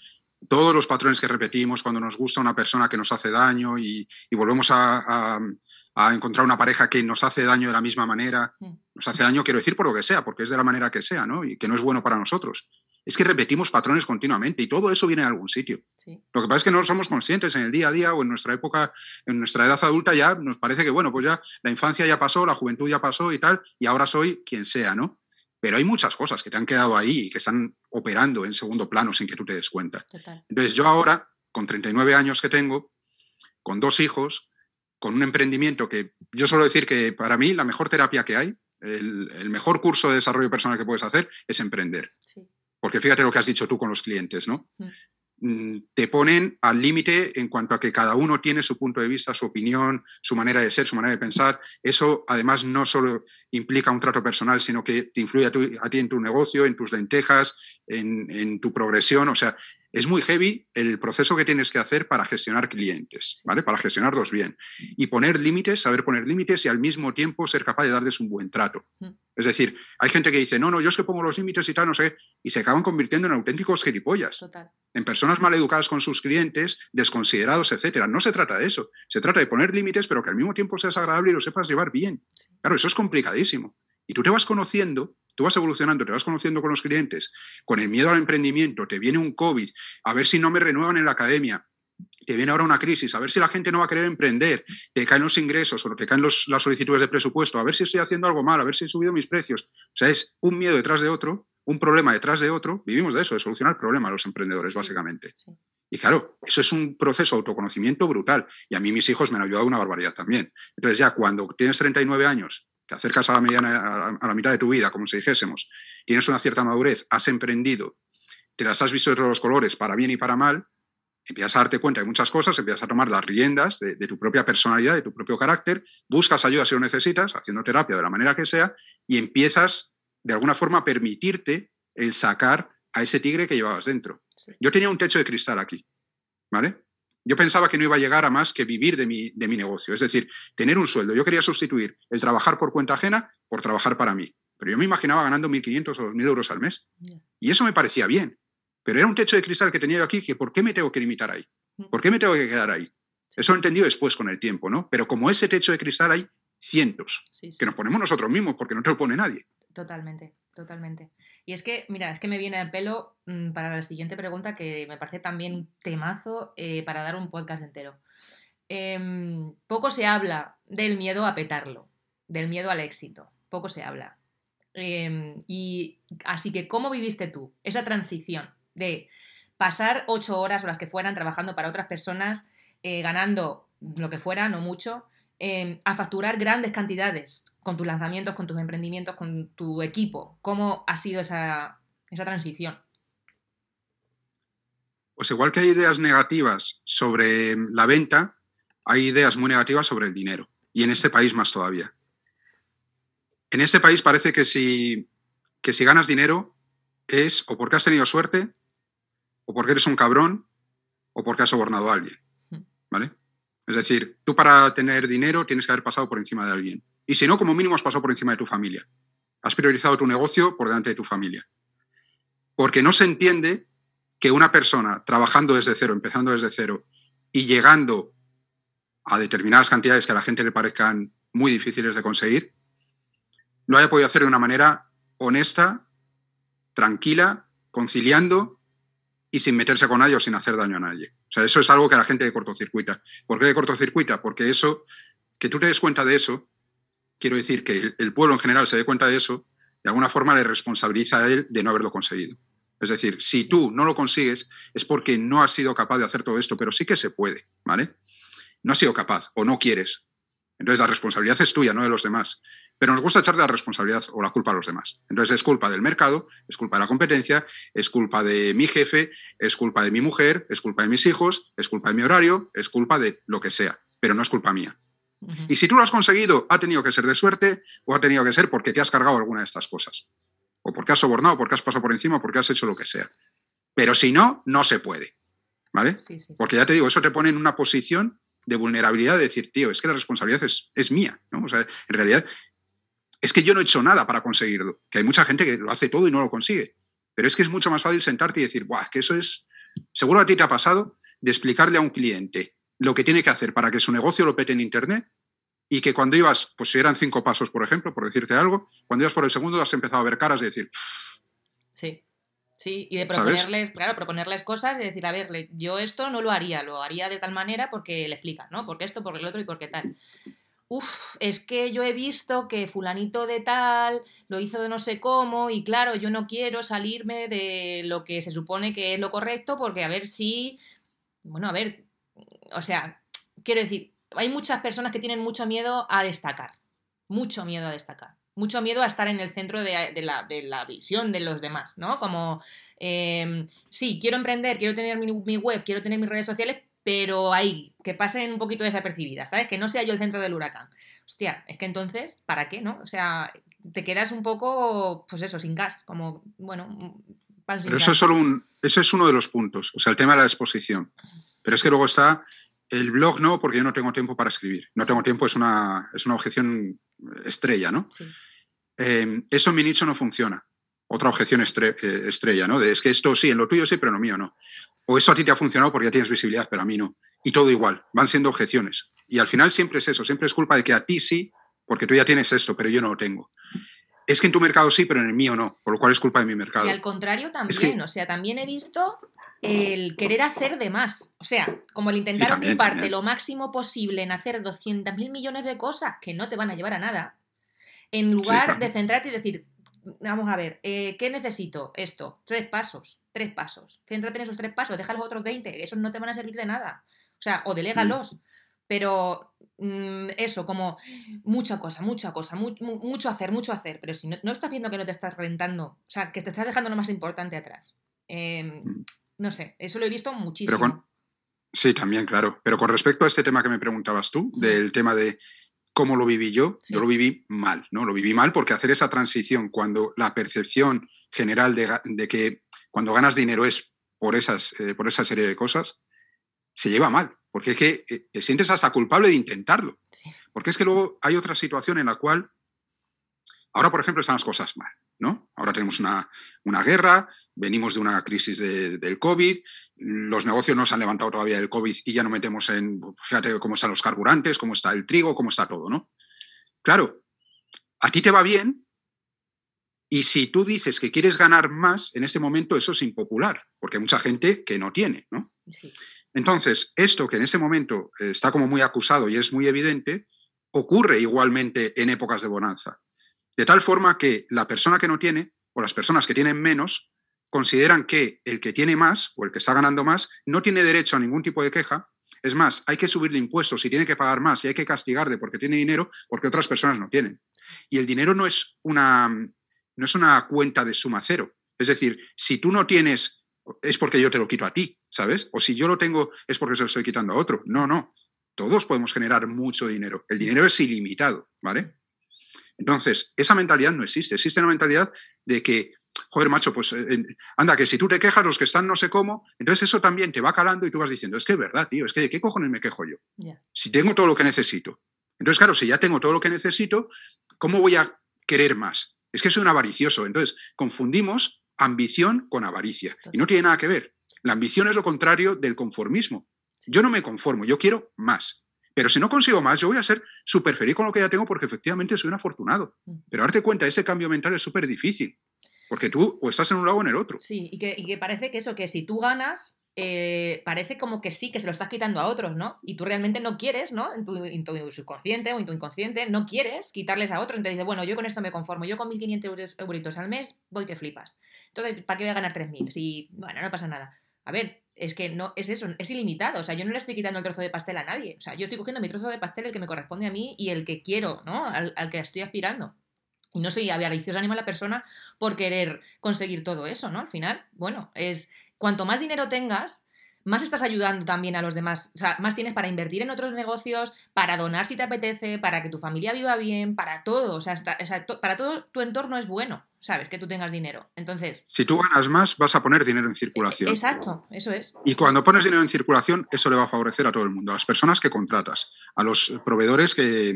todos los patrones que repetimos cuando nos gusta una persona que nos hace daño y, y volvemos a, a- a encontrar una pareja que nos hace daño de la misma manera, Mm. nos hace daño, quiero decir, por lo que sea, porque es de la manera que sea, ¿no? Y que no es bueno para nosotros. Es que repetimos patrones continuamente y todo eso viene de algún sitio. Sí. Lo que pasa es que no somos conscientes en el día a día o en nuestra época, en nuestra edad adulta ya nos parece que, bueno, pues ya la infancia ya pasó, la juventud ya pasó y tal, y ahora soy quien sea, ¿no? Pero hay muchas cosas que te han quedado ahí y que están operando en segundo plano sin que tú te des cuenta. Total. Entonces yo ahora, con 39 años que tengo, con dos hijos, con un emprendimiento que yo suelo decir que para mí la mejor terapia que hay, el, el mejor curso de desarrollo personal que puedes hacer es emprender. Sí. Porque fíjate lo que has dicho tú con los clientes, ¿no? Mm. Mm, Te ponen al límite en cuanto a que cada uno tiene su punto de vista, su opinión, su manera de ser, su manera de pensar. Eso además no solo implica un trato personal, sino que te influye a, tu- a ti en tu negocio, en tus lentejas, en, en tu progresión. O sea, es muy heavy el proceso que tienes que hacer para gestionar clientes, ¿vale? Para gestionarlos bien. Y poner límites, saber poner límites y al mismo tiempo ser capaz de darles un buen trato. Mm. Es decir, hay gente que dice, no, no, yo es que pongo los límites y tal, no sé, y se acaban convirtiendo en auténticos gilipollas, Total. en personas mal educadas con sus clientes, desconsiderados, etcétera. No se trata de eso. Se trata de poner límites, pero que al mismo tiempo seas agradable y lo sepas llevar bien. Claro, eso es complicadísimo. Y tú te vas conociendo, tú vas evolucionando, te vas conociendo con los clientes, con el miedo al emprendimiento, te viene un COVID, a ver si no me renuevan en la academia. te viene ahora una crisis, a ver si la gente no va a querer emprender, que caen los ingresos o que caen las solicitudes de presupuesto, a ver si estoy haciendo algo mal, a ver si he subido mis precios. O sea, es un miedo detrás de otro, un problema detrás de otro. Vivimos de eso, de solucionar problemas los emprendedores, básicamente. Y claro, eso es un proceso de autoconocimiento brutal. Y a mí mis hijos me han ayudado una barbaridad también. Entonces ya cuando tienes 39 años, te acercas a la, mediana, a la mitad de tu vida, como si dijésemos, tienes una cierta madurez, has emprendido, te las has visto de todos los colores, para bien y para mal, empiezas a darte cuenta de muchas cosas, empiezas a tomar las riendas de, tu propia personalidad, de tu propio carácter, buscas ayuda si lo necesitas, haciendo terapia de la manera que sea, y empiezas de alguna forma a permitirte el sacar a ese tigre que llevabas dentro. Yo tenía un techo de cristal aquí, ¿vale? Yo pensaba que no iba a llegar a más que vivir de mi, de mi negocio, es decir, tener un sueldo. Yo quería sustituir el trabajar por cuenta ajena por trabajar para mí. Pero yo me imaginaba ganando 1.500 o 2.000 euros al mes. Y eso me parecía bien. Pero era un techo de cristal que tenía yo aquí, que ¿por qué me tengo que limitar ahí? ¿Por qué me tengo que quedar ahí? Eso lo he entendido después con el tiempo, ¿no? Pero como ese techo de cristal hay cientos, que nos ponemos nosotros mismos porque no te lo pone nadie. Totalmente, totalmente. Y es que, mira, es que me viene al pelo mm, para la siguiente pregunta que me parece también un temazo eh, para dar un podcast entero. Em, poco se habla del miedo a petarlo, del miedo al éxito, poco se habla. Em, y así que, ¿cómo viviste tú esa transición? de pasar ocho horas o las que fueran trabajando para otras personas, eh, ganando lo que fuera, no mucho, em, a facturar grandes cantidades con tus lanzamientos, con tus emprendimientos, con tu equipo. ¿Cómo ha sido esa, esa transición? Pues igual que hay ideas negativas sobre la venta, hay ideas muy negativas sobre el dinero. Y en este país más todavía. En este país parece que si, que si ganas dinero es o porque has tenido suerte o porque eres un cabrón o porque has sobornado a alguien. Hmm. ¿Vale? Es decir, tú para tener dinero tienes que haber pasado por encima de alguien. Y si no, como mínimo has pasado por encima de tu familia. Has priorizado tu negocio por delante de tu familia. Porque no se entiende que una persona trabajando desde cero, empezando desde cero y llegando a determinadas cantidades que a la gente le parezcan muy difíciles de conseguir, lo haya podido hacer de una manera honesta, tranquila, conciliando y sin meterse con nadie o sin hacer daño a nadie. O sea, eso es algo que a la gente le cortocircuita. ¿Por qué le cortocircuita? Porque eso, que tú te des cuenta de eso, quiero decir que el pueblo en general se dé cuenta de eso, de alguna forma le responsabiliza a él de no haberlo conseguido. Es decir, si tú no lo consigues es porque no has sido capaz de hacer todo esto, pero sí que se puede, ¿vale? No has sido capaz o no quieres. Entonces la responsabilidad es tuya, no de los demás. Pero nos gusta echarle la responsabilidad o la culpa a los demás. Entonces es culpa del mercado, es culpa de la competencia, es culpa de mi jefe, es culpa de mi mujer, es culpa de mis hijos, es culpa de mi horario, es culpa de lo que sea, pero no es culpa mía. Y si tú lo has conseguido, ha tenido que ser de suerte o ha tenido que ser porque te has cargado alguna de estas cosas. O porque has sobornado, porque has pasado por encima, porque has hecho lo que sea. Pero si no, no se puede. ¿Vale? porque ya te digo, eso te pone en una posición de vulnerabilidad de decir, tío, es que la responsabilidad es, es mía. ¿no? O sea, en realidad, es que yo no he hecho nada para conseguirlo. Que hay mucha gente que lo hace todo y no lo consigue. Pero es que es mucho más fácil sentarte y decir, Buah, que eso es. Seguro a ti te ha pasado de explicarle a un cliente lo que tiene que hacer para que su negocio lo pete en Internet y que cuando ibas, pues si eran cinco pasos, por ejemplo, por decirte algo, cuando ibas por el segundo has empezado a ver caras y decir. Sí. Sí, y de proponerles, claro, proponerles cosas y decir, a ver, yo esto no lo haría, lo haría de tal manera porque le explica, ¿no? Porque esto, porque el otro y porque tal uff, es que yo he visto que fulanito de tal lo hizo de no sé cómo y claro, yo no quiero salirme de lo que se supone que es lo correcto porque a ver si, bueno, a ver, o sea, quiero decir, hay muchas personas que tienen mucho miedo a destacar, mucho miedo a destacar. Mucho miedo a estar en el centro de, la, visión de los demás, ¿no? Como, em, sí, quiero emprender, quiero tener mi web, quiero tener mis redes sociales, pero ahí, que pasen un poquito desapercibidas, ¿sabes? Que no sea yo el centro del huracán. Hostia, es que entonces, ¿para qué, no? O sea, te quedas un poco, pues eso, sin gas, como, bueno, Pero eso es solo un, ese es uno de los puntos, o sea, el tema de la exposición. Pero es que luego está el blog, no, porque yo no tengo tiempo para escribir. No tengo tiempo, es una, es una objeción estrella, ¿no? Sí. Eh, eso en mi nicho no funciona. Otra objeción eh, estrella, ¿no? De, es que esto sí, en lo tuyo sí, pero en lo mío no o eso a ti te ha funcionado porque ya tienes visibilidad, pero a mí no. Y todo igual, van siendo objeciones. Y al final siempre es eso, siempre es culpa de que a ti sí, porque tú ya tienes esto, pero yo no lo tengo. Es que en tu mercado sí, pero en el mío no, por lo cual es culpa de mi mercado. Y al contrario también, o sea, también he visto el querer hacer de más. O sea, como el intentar ocuparte lo máximo posible en hacer 200.000 millones de cosas que no te van a llevar a nada, en lugar de centrarte y decir, vamos a ver, eh, ¿qué necesito? Esto, tres pasos, tres pasos. Céntrate en esos tres pasos, deja los otros 20, esos no te van a servir de nada. O sea, o delégalos. Mm. Pero mm, eso, como mucha cosa, mucha cosa, mucho hacer, mucho hacer. Pero si no, estás viendo que no te estás rentando, o sea, que te estás dejando lo más importante atrás. Em, mm. No sé, eso lo he visto muchísimo. Sí, también, claro. Pero con respecto a este tema que me preguntabas tú, del tema de cómo lo viví yo, yo lo viví mal, ¿no? Lo viví mal porque hacer esa transición cuando la percepción general de, que cuando ganas dinero es por, esas, eh, por esa serie de cosas, se lleva mal, porque es que eh, te sientes hasta culpable de intentarlo. Porque es que luego hay otra situación en la cual, ahora por ejemplo están las cosas mal, ¿no? Ahora tenemos una, una guerra, venimos de una crisis del COVID, los negocios no se han levantado todavía del COVID y ya no metemos en, fíjate cómo están los carburantes, cómo está el trigo, cómo está todo, ¿no? Claro, a ti te va bien y si tú dices que quieres ganar más, en ese momento eso es impopular, porque hay mucha gente que no tiene, ¿no? Entonces, esto que en ese momento está como muy acusado y es muy evidente, ocurre igualmente en épocas de bonanza. De tal forma que la persona que no tiene o las personas que tienen menos consideran que el que tiene más o el que está ganando más no tiene derecho a ningún tipo de queja. Es más, hay que subirle impuestos y tiene que pagar más y hay que castigarle porque tiene dinero porque otras personas no tienen. Y el dinero no es una, no es una cuenta de suma cero. Es decir, si tú no tienes, es porque yo te lo quito a ti, ¿sabes? O si yo lo tengo, es porque se lo estoy quitando a otro. No, no. Todos podemos generar mucho dinero. El dinero es ilimitado, ¿vale? Entonces, esa mentalidad no existe. Existe una mentalidad de que joder, macho, pues eh, anda, que si tú te quejas, los que están no sé cómo, entonces eso también te va calando y tú vas diciendo, es que es verdad, tío, es que de qué cojones me quejo yo. Si tengo todo lo que necesito. Entonces, claro, si ya tengo todo lo que necesito, ¿cómo voy a querer más? Es que soy un avaricioso. Entonces, confundimos ambición con avaricia. Y no tiene nada que ver. La ambición es lo contrario del conformismo. Yo no me conformo, yo quiero más. Pero si no consigo más, yo voy a ser súper feliz con lo que ya tengo porque efectivamente soy un afortunado. Mm. Pero darte cuenta, ese cambio mental es súper difícil. Porque tú o estás en un lado o en el otro. Sí, y que, parece que eso, que si tú ganas, eh, parece como que sí, que se lo estás quitando a otros, ¿no? Y tú realmente no quieres, ¿no? En tu, subconsciente o en tu inconsciente, no quieres quitarles a otros. Entonces dices, bueno, yo con esto me conformo, yo con 1.500 euros al mes voy que flipas. Entonces, ¿para qué voy a ganar 3.000? Si, bueno, no pasa nada. A ver, es que no, es eso, es ilimitado. O sea, yo no le estoy quitando el trozo de pastel a nadie. O sea, yo estoy cogiendo mi trozo de pastel, el que me corresponde a mí y el que quiero, ¿no? al que estoy aspirando. Y no soy avariciosa ni mala persona por querer conseguir todo eso, ¿no? Al final, bueno, es cuanto más dinero tengas, más estás ayudando también a los demás. O sea, más tienes para invertir en otros negocios, para donar si te apetece, para que tu familia viva bien, para todo. O sea, para todo tu entorno es bueno. ¿sabes? Que tú tengas dinero. Entonces... Si tú ganas más, vas a poner dinero en circulación. Exacto, eso es. Y cuando pones dinero en circulación, eso le va a favorecer a todo el mundo, a las personas que contratas, a los proveedores que,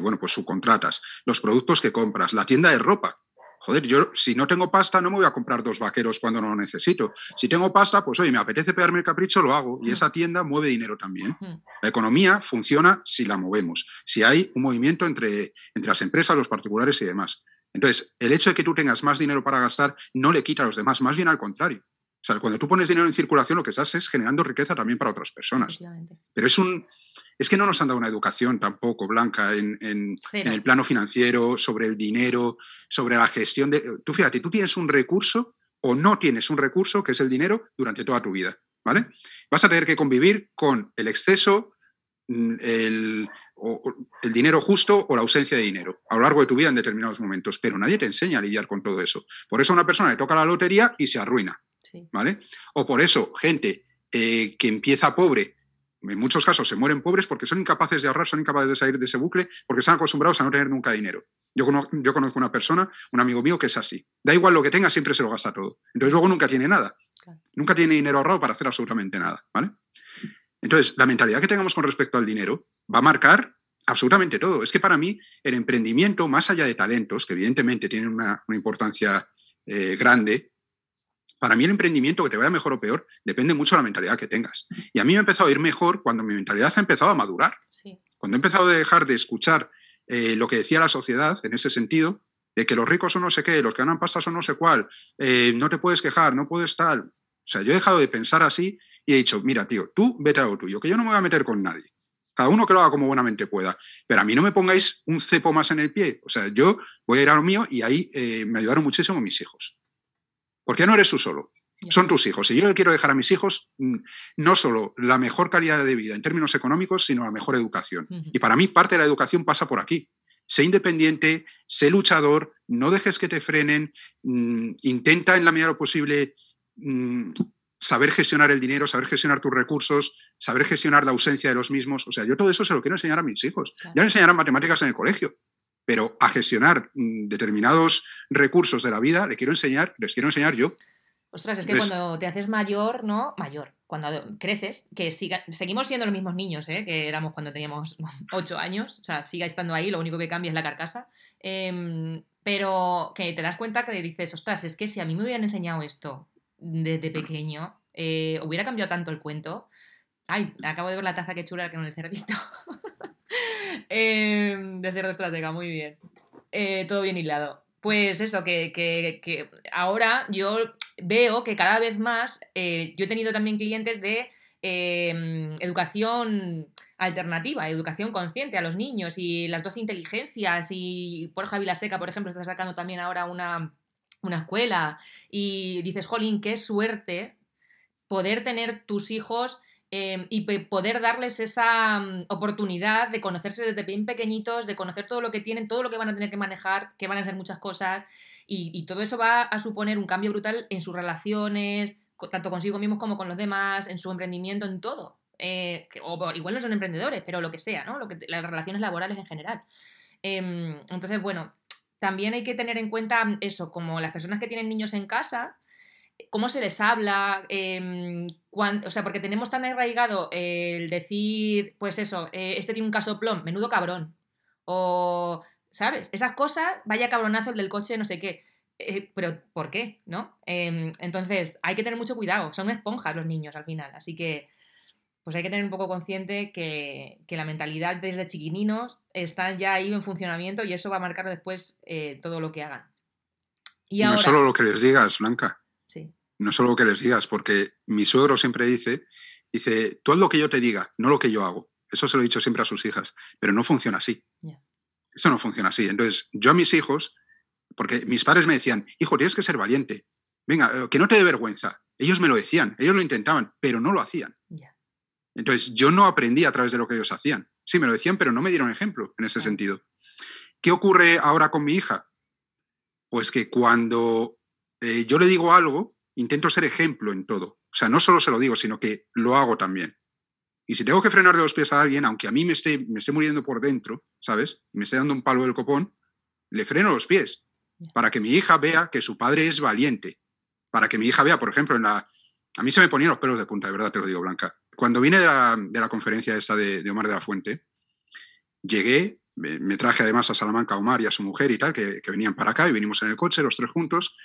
bueno, pues subcontratas, los productos que compras, la tienda de ropa. Joder, yo si no tengo pasta no me voy a comprar dos vaqueros cuando no lo necesito. Si tengo pasta, pues oye, me apetece pegarme el capricho, lo hago. Y esa tienda mueve dinero también. La economía funciona si la movemos, si hay un movimiento entre, entre las empresas, los particulares y demás. Entonces, el hecho de que tú tengas más dinero para gastar no le quita a los demás, más bien al contrario. O sea, cuando tú pones dinero en circulación, lo que estás es generando riqueza también para otras personas. Pero es un. Es que no nos han dado una educación tampoco, Blanca, en, el plano financiero, sobre el dinero, sobre la gestión de. Tú fíjate, tú tienes un recurso o no tienes un recurso, que es el dinero, durante toda tu vida. ¿Vale? Vas a tener que convivir con el exceso, mm, el, el dinero justo o la ausencia de dinero a lo largo de tu vida en determinados momentos, pero nadie te enseña a lidiar con todo eso. Por eso una persona le toca la lotería y se arruina, ¿vale? O por eso gente eh, que empieza pobre, en muchos casos se mueren pobres porque son incapaces de ahorrar, son incapaces de salir de ese bucle porque están acostumbrados a no tener nunca dinero. Yo conozco, yo conozco una persona, un amigo mío, que es así. Da igual lo que tenga, siempre se lo gasta todo. Entonces luego nunca tiene nada. Nunca tiene dinero ahorrado para hacer absolutamente nada, ¿vale? Entonces, la mentalidad que tengamos con respecto al dinero va a marcar absolutamente todo. Es que para mí el emprendimiento, más allá de talentos, que evidentemente tienen una, importancia eh, grande, para mí el emprendimiento, que te vaya mejor o peor, depende mucho de la mentalidad que tengas. Y a mí me ha empezado a ir mejor cuando mi mentalidad ha empezado a madurar. Cuando he empezado a dejar de escuchar eh, lo que decía la sociedad en ese sentido, de que los ricos son no sé qué, los que ganan pasta son no sé cuál, eh, no te puedes quejar, no puedes tal. O sea, yo he dejado de pensar así y he dicho, mira, tío, tú vete a lo tuyo, que yo no me voy a meter con nadie. Cada uno que lo haga como buenamente pueda. Pero a mí no me pongáis un cepo más en el pie. O sea, yo voy a ir a lo mío y ahí eh, me ayudaron muchísimo mis hijos. Porque no eres tú solo. Son tus hijos. Y yo le quiero dejar a mis hijos mm, no solo la mejor calidad de vida en términos económicos, sino la mejor educación. Y para mí parte de la educación pasa por aquí. Sé independiente, sé luchador, no dejes que te frenen, mm, intenta en la medida de lo posible mm, saber gestionar el dinero, saber gestionar tus recursos, saber gestionar la ausencia de los mismos. O sea, yo todo eso se lo quiero enseñar a mis hijos. Ya me enseñarán matemáticas en el colegio, pero a gestionar determinados recursos de la vida le quiero enseñar, les quiero enseñar yo. Ostras, es que cuando te haces mayor, ¿no? Mayor, cuando creces, que siga, seguimos siendo los mismos niños, ¿eh? Que éramos cuando teníamos ocho años, o sea, siga estando ahí, lo único que cambia es la carcasa. Em, pero que te das cuenta que dices, ostras, es que si a mí me hubieran enseñado esto desde pequeño, eh, hubiera cambiado tanto el cuento. Ay, acabo de ver la taza que chula que no el cerdito. Em, de cerdo estratega, muy bien. Eh, todo bien hilado. Pues eso, que, ahora yo veo que cada vez más, eh, yo he tenido también clientes de em, educación alternativa, educación consciente a los niños y las dos inteligencias y por Javi Seca, por ejemplo, está sacando también ahora una, una escuela y dices, jolín, qué suerte poder tener tus hijos Em, y poder darles esa mm, oportunidad de conocerse desde bien pequeñitos, de conocer todo lo que tienen, todo lo que van a tener que manejar, que van a ser muchas cosas, y, todo eso va a suponer un cambio brutal en sus relaciones, tanto consigo mismos como con los demás, en su emprendimiento, en todo. Eh, o igual no son emprendedores, pero lo que sea, ¿no? Lo que, las relaciones laborales en general. Em, entonces, bueno, también hay que tener en cuenta eso, como las personas que tienen niños en casa, cómo se les habla, eh, o sea, porque tenemos tan arraigado el decir, pues eso, eh, este tiene un casoplón, menudo cabrón. O, ¿sabes? Esas cosas, vaya cabronazo el del coche, no sé qué. Eh, pero, ¿por qué? ¿No? Em, entonces, hay que tener mucho cuidado. Son esponjas los niños al final. Así que, pues hay que tener un poco consciente que, la mentalidad desde chiquininos está ya ahí en funcionamiento y eso va a marcar después eh, todo lo que hagan. Y no solo lo que les digas, Blanca. Sí no solo lo que les digas, porque mi suegro siempre dice, dice, tú haz lo que yo te diga, no lo que yo hago. Eso se lo he dicho siempre a sus hijas, pero no funciona así. Eso no funciona así. Entonces, yo a mis hijos, porque mis padres me decían, hijo, tienes que ser valiente. Venga, eh, que no te dé vergüenza. Ellos me lo decían, ellos lo intentaban, pero no lo hacían. Entonces, yo no aprendí a través de lo que ellos hacían. Sí, me lo decían, pero no me dieron ejemplo en ese sentido. ¿Qué ocurre ahora con mi hija? Pues que cuando eh, yo le digo algo, intento ser ejemplo en todo. O sea, no solo se lo digo, sino que lo hago también. Y si tengo que frenar de los pies a alguien, aunque a mí me esté, me esté muriendo por dentro, ¿sabes? me esté dando un palo del copón, le freno los pies para que mi hija vea que su padre es valiente. Para que mi hija vea, por ejemplo, en la... A mí se me ponían los pelos de punta, de verdad te lo digo, Blanca. Cuando vine de la, conferencia esta de, Omar de la Fuente, llegué, me, traje además a Salamanca a Omar y a su mujer y tal, que, que venían para acá y vinimos en el coche los tres juntos.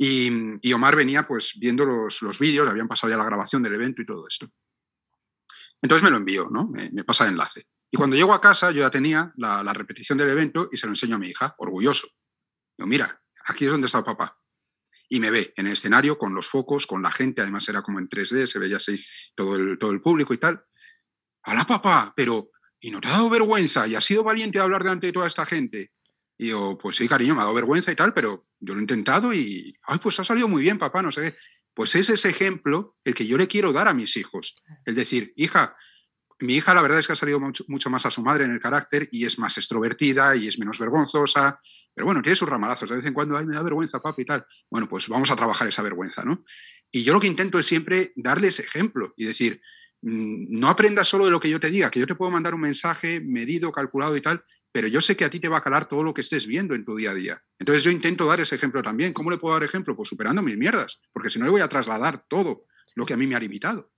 Y, Omar venía pues viendo los, los vídeos, le habían pasado ya la grabación del evento y todo esto. Entonces me lo envió, ¿no? Me, pasa el enlace. Y cuando llego a casa yo ya tenía la, repetición del evento y se lo enseño a mi hija, orgulloso. Digo, mira, aquí es donde está papá. Y me ve en el escenario con los focos, con la gente, además era como en 3D, se veía así todo el, todo el público y tal. ¡Hala, papá! Pero, ¿y no te ha dado vergüenza? ¿Y has sido valiente hablar delante de toda esta gente? Y yo, pues sí, cariño, me ha dado vergüenza y tal, pero yo lo he intentado y, ay, pues ha salido muy bien, papá, no sé qué. Pues es ese ejemplo el que yo le quiero dar a mis hijos. El decir, hija, mi hija la verdad es que ha salido mucho, mucho, más a su madre en el carácter y es más extrovertida y es menos vergonzosa, pero bueno, tiene sus ramalazos. De vez en cuando, ay, me da vergüenza, papi y tal. Bueno, pues vamos a trabajar esa vergüenza, ¿no? Y yo lo que intento es siempre darles ejemplo y decir, mm, no aprendas solo de lo que yo te diga, que yo te puedo mandar un mensaje medido, calculado y tal, pero yo sé que a ti te va a calar todo lo que estés viendo en tu día a día. Entonces yo intento dar ese ejemplo también. ¿Cómo le puedo dar ejemplo? Pues superando mis mierdas, porque si no le voy a trasladar todo lo que a mí me ha limitado.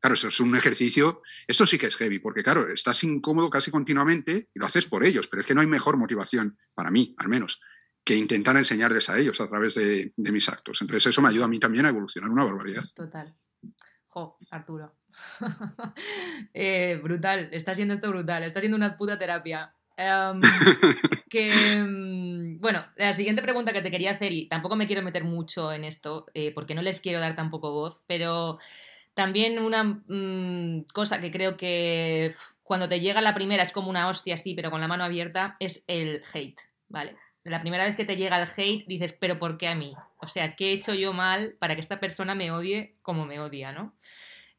Claro, eso es un ejercicio, esto sí que es heavy, porque claro, estás incómodo casi continuamente y lo haces por ellos, pero es que no hay mejor motivación, para mí al menos, que intentar enseñarles a ellos a través de, mis actos. Entonces eso me ayuda a mí también a evolucionar una barbaridad. Total. Jo, Arturo. Eh, brutal, está siendo esto brutal, está siendo una puta terapia. Em, que, em, bueno, la siguiente pregunta que te quería hacer, y tampoco me quiero meter mucho en esto, eh, porque no les quiero dar tampoco voz, pero también una mm, cosa que creo que cuando te llega la primera es como una hostia así, pero con la mano abierta, es el hate, ¿vale? La primera vez que te llega el hate dices, pero ¿por qué a mí? O sea, ¿qué he hecho yo mal para que esta persona me odie como me odia, ¿no?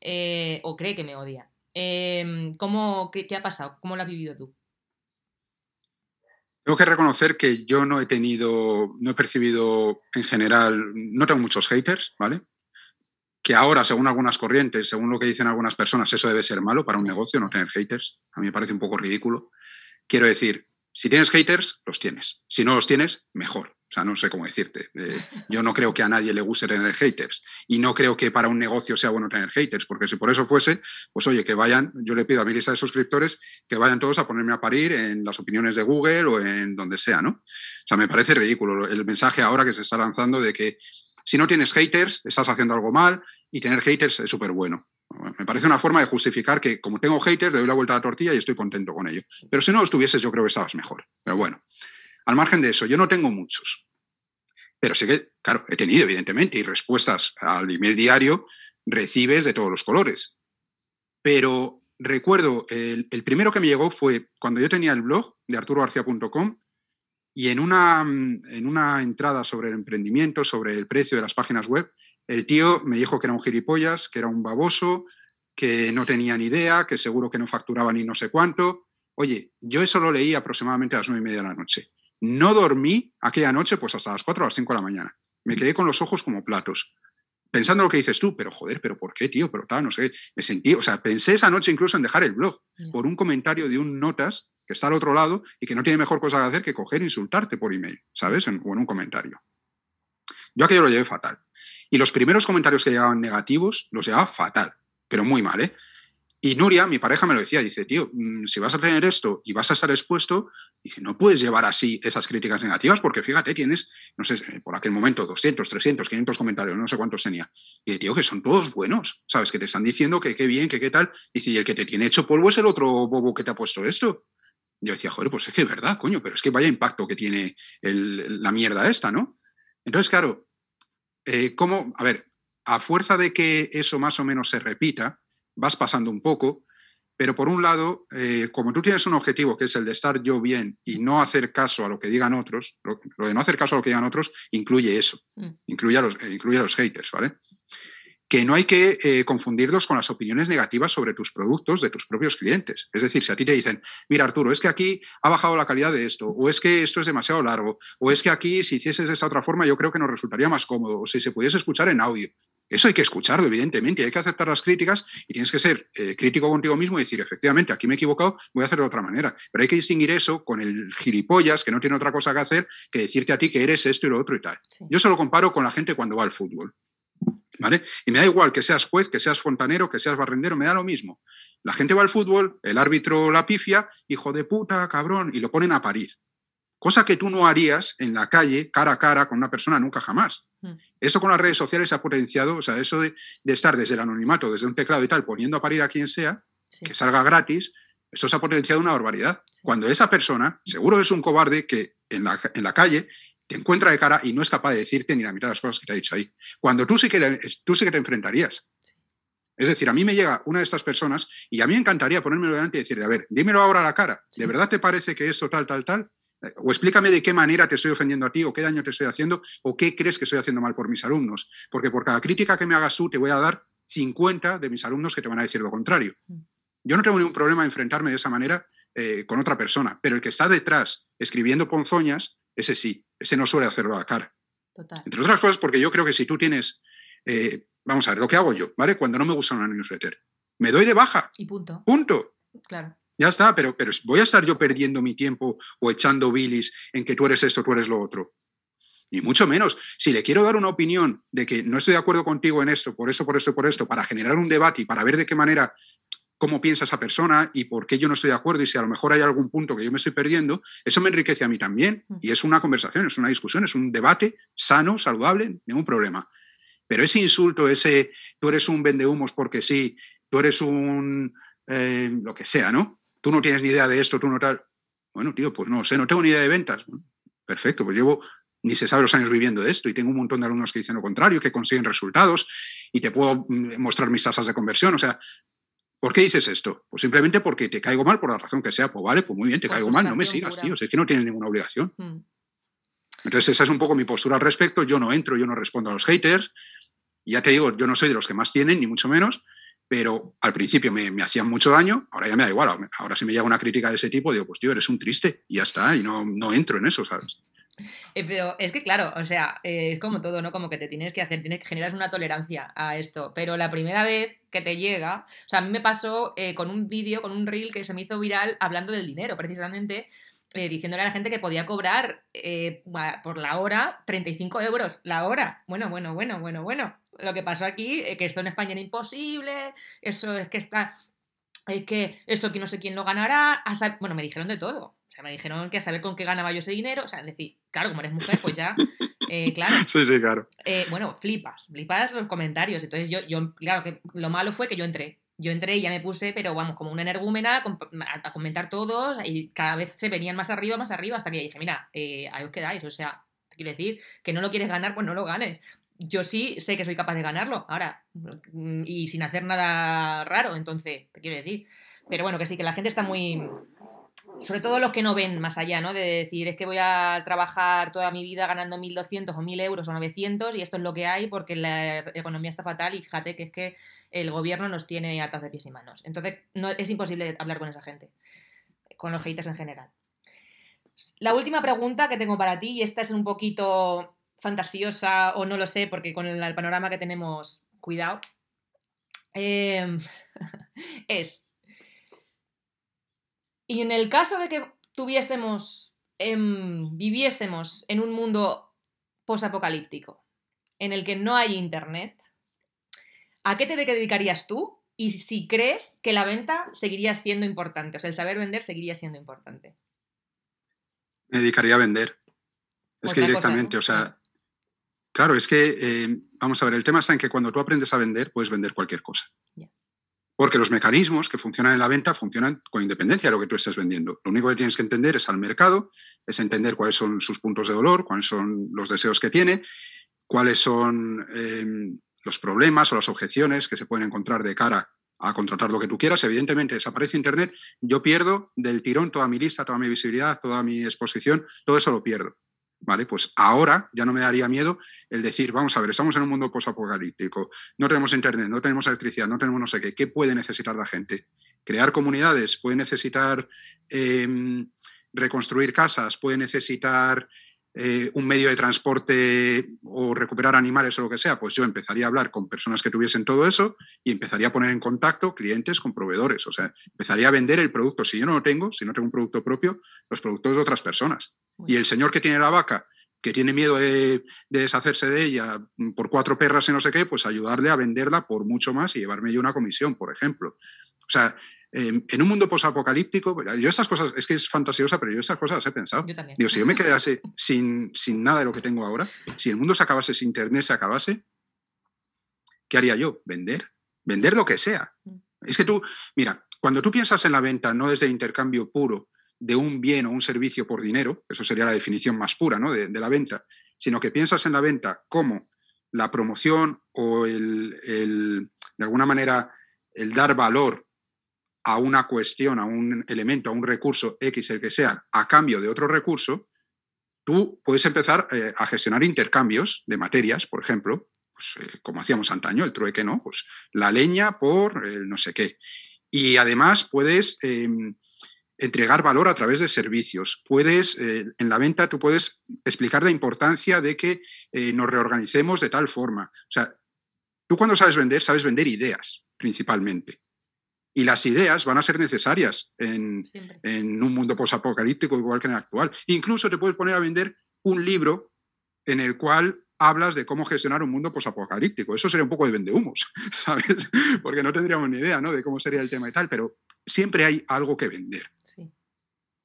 Eh, o cree que me odia. Em, ¿cómo, qué, ha pasado? ¿Cómo lo has vivido tú? Tengo que reconocer que yo no he tenido, no he percibido en general, no tengo muchos haters, ¿vale? Que ahora, según algunas corrientes, según lo que dicen algunas personas, eso debe ser malo para un negocio, no tener haters. A mí me parece un poco ridículo. Quiero decir, si tienes haters, los tienes. Si no los tienes, mejor. O sea, no sé cómo decirte. Eh, yo no creo que a nadie le guste tener haters y no creo que para un negocio sea bueno tener haters, porque si por eso fuese, pues oye, que vayan, yo le pido a mi lista de suscriptores que vayan todos a ponerme a parir en las opiniones de Google o en donde sea, ¿no? O sea, me parece ridículo el mensaje ahora que se está lanzando de que si no tienes haters, estás haciendo algo mal y tener haters es súper bueno. Me parece una forma de justificar que como tengo haters, le doy la vuelta a la tortilla y estoy contento con ello. Pero si no los tuvieses, yo creo que estabas mejor. Pero bueno. Al margen de eso, yo no tengo muchos, pero sí que, claro, he tenido, evidentemente, y respuestas al email diario recibes de todos los colores. Pero recuerdo, el, primero que me llegó fue cuando yo tenía el blog de arturogarcía.com y en una, en una entrada sobre el emprendimiento, sobre el precio de las páginas web, el tío me dijo que era un gilipollas, que era un baboso, que no tenía ni idea, que seguro que no facturaba ni no sé cuánto. Oye, yo eso lo leí aproximadamente a las nueve y media de la noche. No dormí aquella noche pues hasta las 4 o las 5 de la mañana. Me quedé con los ojos como platos. Pensando lo que dices tú, pero joder, pero ¿por qué, tío? Pero tal, no sé. Me sentí, o sea, pensé esa noche incluso en dejar el blog por un comentario de un notas que está al otro lado y que no tiene mejor cosa que hacer que coger e insultarte por email, ¿sabes? o en un comentario. Yo aquello lo llevé fatal. Y los primeros comentarios que llegaban negativos los llevaba fatal, pero muy mal, ¿eh? Y Nuria, mi pareja, me lo decía, dice, tío, mm, si vas a tener esto y vas a estar expuesto, no puedes llevar así esas críticas negativas porque fíjate, tienes, no sé, por aquel momento 200, 300, 500 comentarios, no sé cuántos tenía. Y tío, que son todos buenos, ¿sabes? Que te están diciendo que qué bien, que qué tal. Dice, y el que te tiene hecho polvo es el otro bobo que te ha puesto esto. Yo decía, joder, pues es que es verdad, coño, pero es que vaya impacto que tiene la mierda esta, ¿no? Entonces, claro, eh, ¿cómo? A ver, a fuerza de que eso más o menos se repita, vas pasando un poco, pero por un lado, eh, como tú tienes un objetivo que es el de estar yo bien y no hacer caso a lo que digan otros, lo, de no hacer caso a lo que digan otros incluye eso, mm. incluye, a los, incluye a los haters, ¿vale? Que no hay que eh, confundirlos con las opiniones negativas sobre tus productos de tus propios clientes. Es decir, si a ti te dicen, mira Arturo, es que aquí ha bajado la calidad de esto, o es que esto es demasiado largo, o es que aquí si hicieses de esta otra forma yo creo que nos resultaría más cómodo, o si se pudiese escuchar en audio. Eso hay que escucharlo, evidentemente, hay que aceptar las críticas y tienes que ser eh, crítico contigo mismo y decir, efectivamente, aquí me he equivocado, voy a hacerlo de otra manera. Pero hay que distinguir eso con el gilipollas que no tiene otra cosa que hacer que decirte a ti que eres esto y lo otro y tal. Yo se lo comparo con la gente cuando va al fútbol. Y me da igual que seas juez, que seas fontanero, que seas barrendero, me da lo mismo. La gente va al fútbol, el árbitro la pifia, hijo de puta, cabrón, y lo ponen a parir. Cosa que tú no harías en la calle, cara a cara, con una persona nunca jamás. Hmm. Eso con las redes sociales se ha potenciado, o sea, eso de, estar desde el anonimato, desde un teclado y tal, poniendo a parir a quien sea, que salga gratis, esto se ha potenciado una barbaridad. Cuando esa persona, seguro es un cobarde que en la, en la calle te encuentra de cara y no es capaz de decirte ni la mitad de las cosas que te ha dicho ahí. Cuando tú sí que, tú sí que te enfrentarías. Es decir, a mí me llega una de estas personas y a mí me encantaría ponérmelo delante y decirle, a ver, dímelo ahora a la cara, ¿de verdad te parece que esto tal, tal, tal? Eh, o explícame de qué manera te estoy ofendiendo a ti, o qué daño te estoy haciendo, o qué crees que estoy haciendo mal por mis alumnos. Porque por cada crítica que me hagas tú, te voy a dar 50 de mis alumnos que te van a decir lo contrario. Mm. Yo no tengo ningún problema en enfrentarme de esa manera eh, con otra persona, pero el que está detrás escribiendo ponzoñas ese sí, ese no suele hacerlo a la cara. Entre otras cosas, porque yo creo que si tú tienes, eh, vamos a ver, lo que hago yo, ¿vale? Cuando no me gusta una newsletter, me doy de baja. Y punto. Punto. Claro. Ya está, pero, pero voy a estar yo perdiendo mi tiempo o echando bilis en que tú eres esto, tú eres lo otro. Ni mucho menos. Si le quiero dar una opinión de que no estoy de acuerdo contigo en esto, por esto, por esto, por esto, para generar un debate y para ver de qué manera cómo piensa esa persona y por qué yo no estoy de acuerdo y si a lo mejor hay algún punto que yo me estoy perdiendo, eso me enriquece a mí también. Y es una conversación, es una discusión, es un debate sano, saludable, ningún problema. Pero ese insulto, ese tú eres un vendehumos porque sí, tú eres un eh, lo que sea, ¿no? Tú no tienes ni idea de esto, tú no tal. Bueno, tío, pues no sé, no tengo ni idea de ventas. perfecto, pues llevo ni se sabe los años viviendo de esto y tengo un montón de alumnos que dicen lo contrario, que consiguen resultados y te puedo mm, mostrar mis tasas de conversión. O sea, ¿por qué dices esto? Pues simplemente porque te caigo mal por la razón que sea. Pues vale, pues muy bien, te pues caigo mal, no me sigas, tío. es que no tienes ninguna obligación. Hmm. Entonces esa es un poco mi postura al respecto. Yo no entro, yo no respondo a los haters. Ya te digo, yo no soy de los que más tienen, ni mucho menos, pero al principio me, me hacían mucho daño, ahora ya me da igual. Ahora si me llega una crítica de ese tipo, digo, pues tío, eres un triste y ya está, y no, no entro en eso, ¿sabes? Eh, pero es que, claro, o sea, eh, es como todo, ¿no? Como que te tienes que hacer, tienes que generar una tolerancia a esto. Pero la primera vez que te llega, o sea, a mí me pasó eh, con un vídeo, con un reel que se me hizo viral hablando del dinero, precisamente. diciéndole a la gente que podía cobrar por la hora 35 euros la hora. Bueno, bueno, bueno, bueno, bueno. Lo que pasó aquí, que esto en España era imposible, eso es que está, es que eso que no sé quién lo ganará. Bueno, me dijeron de todo me dijeron que a saber con qué ganaba yo ese dinero. O sea, es decir, claro, como eres mujer, pues ya, eh, claro. Sí, sí, claro. Eh, bueno, flipas, flipas los comentarios. Entonces yo, yo, claro, que lo malo fue que yo entré. Yo entré y ya me puse, pero vamos, como una energúmena a, comentar todos y cada vez se venían más arriba, más arriba, hasta que dije, mira, eh, ahí os quedáis. O sea, te quiero decir, que no lo quieres ganar, pues no lo ganes. Yo sí sé que soy capaz de ganarlo, ahora, y sin hacer nada raro, entonces, te quiero decir. Pero bueno, que sí, que la gente está muy, sobre todo los que no ven más allá, ¿no? De decir, es que voy a trabajar toda mi vida ganando 1.200 o 1.000 euros o 900 y esto es lo que hay porque la economía está fatal y fíjate que es que el gobierno nos tiene atas de pies y manos. Entonces, no, es imposible hablar con esa gente, con los haters en general. La última pregunta que tengo para ti, y esta es un poquito fantasiosa o no lo sé, porque con el, panorama que tenemos, cuidado, eh, es, y en el caso de que tuviésemos, em, viviésemos en un mundo posapocalíptico, en el que no hay internet, ¿a qué te dedicarías tú? Y si crees que la venta seguiría siendo importante, o sea, el saber vender seguiría siendo importante. Me dedicaría a vender. Es que directamente, o sea, claro, es que, eh, vamos a ver, el tema está en que cuando tú aprendes a vender, puedes vender cualquier cosa. Porque los mecanismos que funcionan en la venta funcionan con independencia de lo que tú estés vendiendo. Lo único que tienes que entender es al mercado, es entender cuáles son sus puntos de dolor, cuáles son los deseos que tiene, cuáles son em, los problemas o las objeciones que se pueden encontrar de cara a contratar lo que tú quieras. Evidentemente, desaparece Internet, yo pierdo del tirón toda mi lista, toda mi visibilidad, toda mi exposición, todo eso lo pierdo. ¿Vale? Pues ahora ya no me daría miedo el decir, vamos a ver, estamos en un mundo posapocalíptico, no tenemos internet, no tenemos electricidad, no tenemos no sé qué, ¿qué puede necesitar la gente? Crear comunidades, puede necesitar em, reconstruir casas, puede necesitar eh, un medio de transporte o recuperar animales o lo que sea, pues yo empezaría a hablar con personas que tuviesen todo eso y empezaría a poner en contacto clientes con proveedores. O sea, empezaría a vender el producto. Si yo no lo tengo, si no tengo un producto propio, los productos de otras personas. Y el señor que tiene la vaca, que tiene miedo de, deshacerse de ella por cuatro perras y no sé qué, pues ayudarle a venderla por mucho más y llevarme yo una comisión, por ejemplo. O sea, en un mundo posapocalíptico, yo estas cosas, es que es fantasiosa, pero yo estas cosas las he pensado. Yo también. Digo, si yo me quedase sin, sin nada de lo que tengo ahora, si el mundo se acabase, si Internet se acabase, ¿qué haría yo? Vender. Vender lo que sea. Mm. Es que tú, mira, cuando tú piensas en la venta no desde intercambio puro, de un bien o un servicio por dinero, eso sería la definición más pura ¿no? de, la venta, sino que piensas en la venta como la promoción o el, de alguna manera el dar valor a una cuestión, a un elemento, a un recurso X, el que sea, a cambio de otro recurso, tú puedes empezar eh, a gestionar intercambios de materias, por ejemplo, pues, eh, como hacíamos antaño, el trueque, ¿no? Pues la leña por el no sé qué. Y además puedes em, entregar valor a través de servicios. Puedes, eh, en la venta, tú puedes explicar la importancia de que eh, nos reorganicemos de tal forma. O sea, tú cuando sabes vender, sabes vender ideas principalmente. Y las ideas van a ser necesarias en, en un mundo posapocalíptico igual que en el actual. Incluso te puedes poner a vender un libro en el cual hablas de cómo gestionar un mundo posapocalíptico. Eso sería un poco de vendehumos, ¿sabes? Porque no tendríamos ni idea ¿no? de cómo sería el tema y tal, pero siempre hay algo que vender.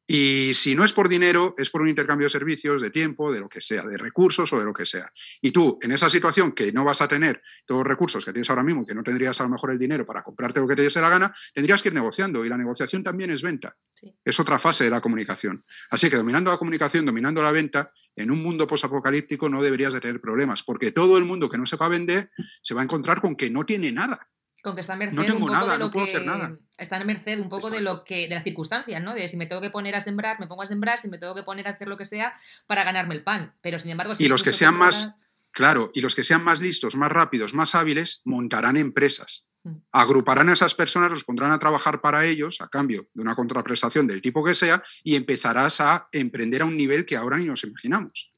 Y si no es por dinero, es por un intercambio de servicios, de tiempo, de lo que sea, de recursos o de lo que sea. Y tú, en esa situación que no vas a tener todos los recursos que tienes ahora mismo y que no tendrías a lo mejor el dinero para comprarte lo que te diese la gana, tendrías que ir negociando. Y la negociación también es venta. Es otra fase de la comunicación. Así que dominando la comunicación, dominando la venta, en un mundo posapocalíptico no deberías de tener problemas, porque todo el mundo que no sepa vender se va a encontrar con que no tiene nada. Con que está en merced un poco de lo que está en merced un poco de lo que de las circunstancias, ¿no? De si me tengo que poner a sembrar, me pongo a sembrar, si me tengo que poner a hacer lo que sea para ganarme el pan. Pero sin embargo, si y los que sean más claro, y los que sean más listos, más rápidos, más hábiles montarán empresas. Mm. Agruparán a esas personas, los pondrán a trabajar para ellos a cambio de una contraprestación del tipo que sea y empezarás a emprender a un nivel que ahora ni nos imaginamos.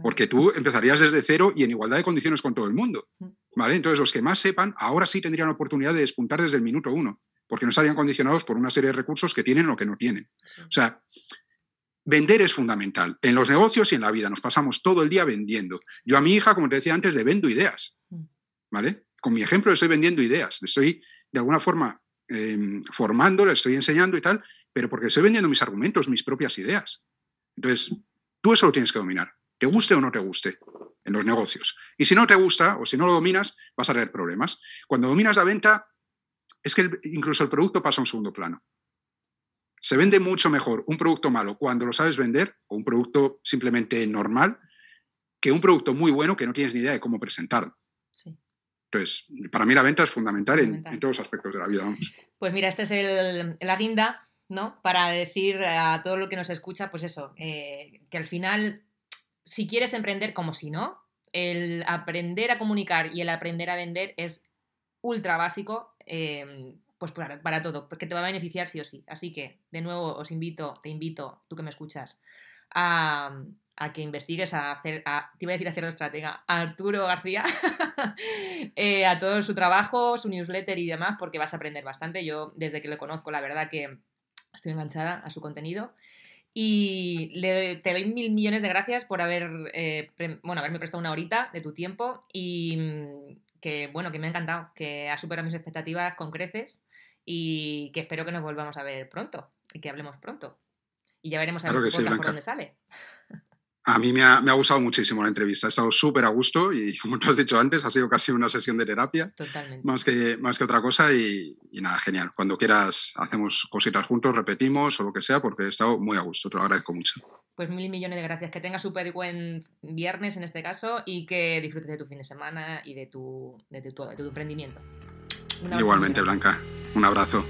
Porque tú empezarías desde cero y en igualdad de condiciones con todo el mundo. ¿Vale? Entonces, los que más sepan, ahora sí tendrían la oportunidad de despuntar desde el minuto uno, porque no estarían condicionados por una serie de recursos que tienen o que no tienen. O sea, vender es fundamental. En los negocios y en la vida nos pasamos todo el día vendiendo. Yo a mi hija, como te decía antes, le vendo ideas, mm. ¿vale? Con mi ejemplo le estoy vendiendo ideas, le estoy de alguna forma em, formando, le estoy enseñando y tal, pero porque estoy vendiendo mis argumentos, mis propias ideas. Entonces, tú eso lo tienes que dominar, te guste o no te guste en los negocios. Y si no te gusta o si no lo dominas, vas a tener problemas. Cuando dominas la venta, es que incluso el producto pasa a un segundo plano. Se vende mucho mejor un producto malo cuando lo sabes vender, o un producto simplemente normal, que un producto muy bueno que no tienes ni idea de cómo presentarlo. Entonces, para mí la venta es fundamental, En, todos los aspectos de la vida. Pues mira, este es el, la guinda, ¿no? Para decir a todo lo que nos escucha, pues eso, eh, que al final si quieres emprender como si no, el aprender a comunicar y el aprender a vender es ultra básico, em, pues para, todo, porque te va a beneficiar sí o sí. Así que, de nuevo, os invito, te invito, tú que me escuchas, a, que investigues a hacer, te iba a decir a hacer de estratega, a Arturo García, eh, a todo su trabajo, su newsletter y demás, porque vas a aprender bastante. Yo, desde que lo conozco, la verdad que estoy enganchada a su contenido. Y le, te doy mil millones de gracias por haber, eh, bueno, haberme prestado una horita de tu tiempo y mm, que, bueno, que me ha encantado, que ha superado mis expectativas con creces y que espero que nos volvamos a ver pronto y que hablemos pronto. Y ya veremos a ver por dónde sale. A mí me ha, gustado muchísimo la entrevista, he estado súper a gusto y como tú has dicho antes, ha sido casi una sesión de terapia, Totalmente. Más, que, más que otra cosa y, nada, genial. Cuando quieras hacemos cositas juntos, repetimos o lo que sea, porque he estado muy a gusto, te lo agradezco mucho. Pues mil millones de gracias, que tengas súper buen viernes en este caso y que disfrutes de tu fin de semana y de tu, de tu, de tu emprendimiento. Igualmente, Blanca, un abrazo.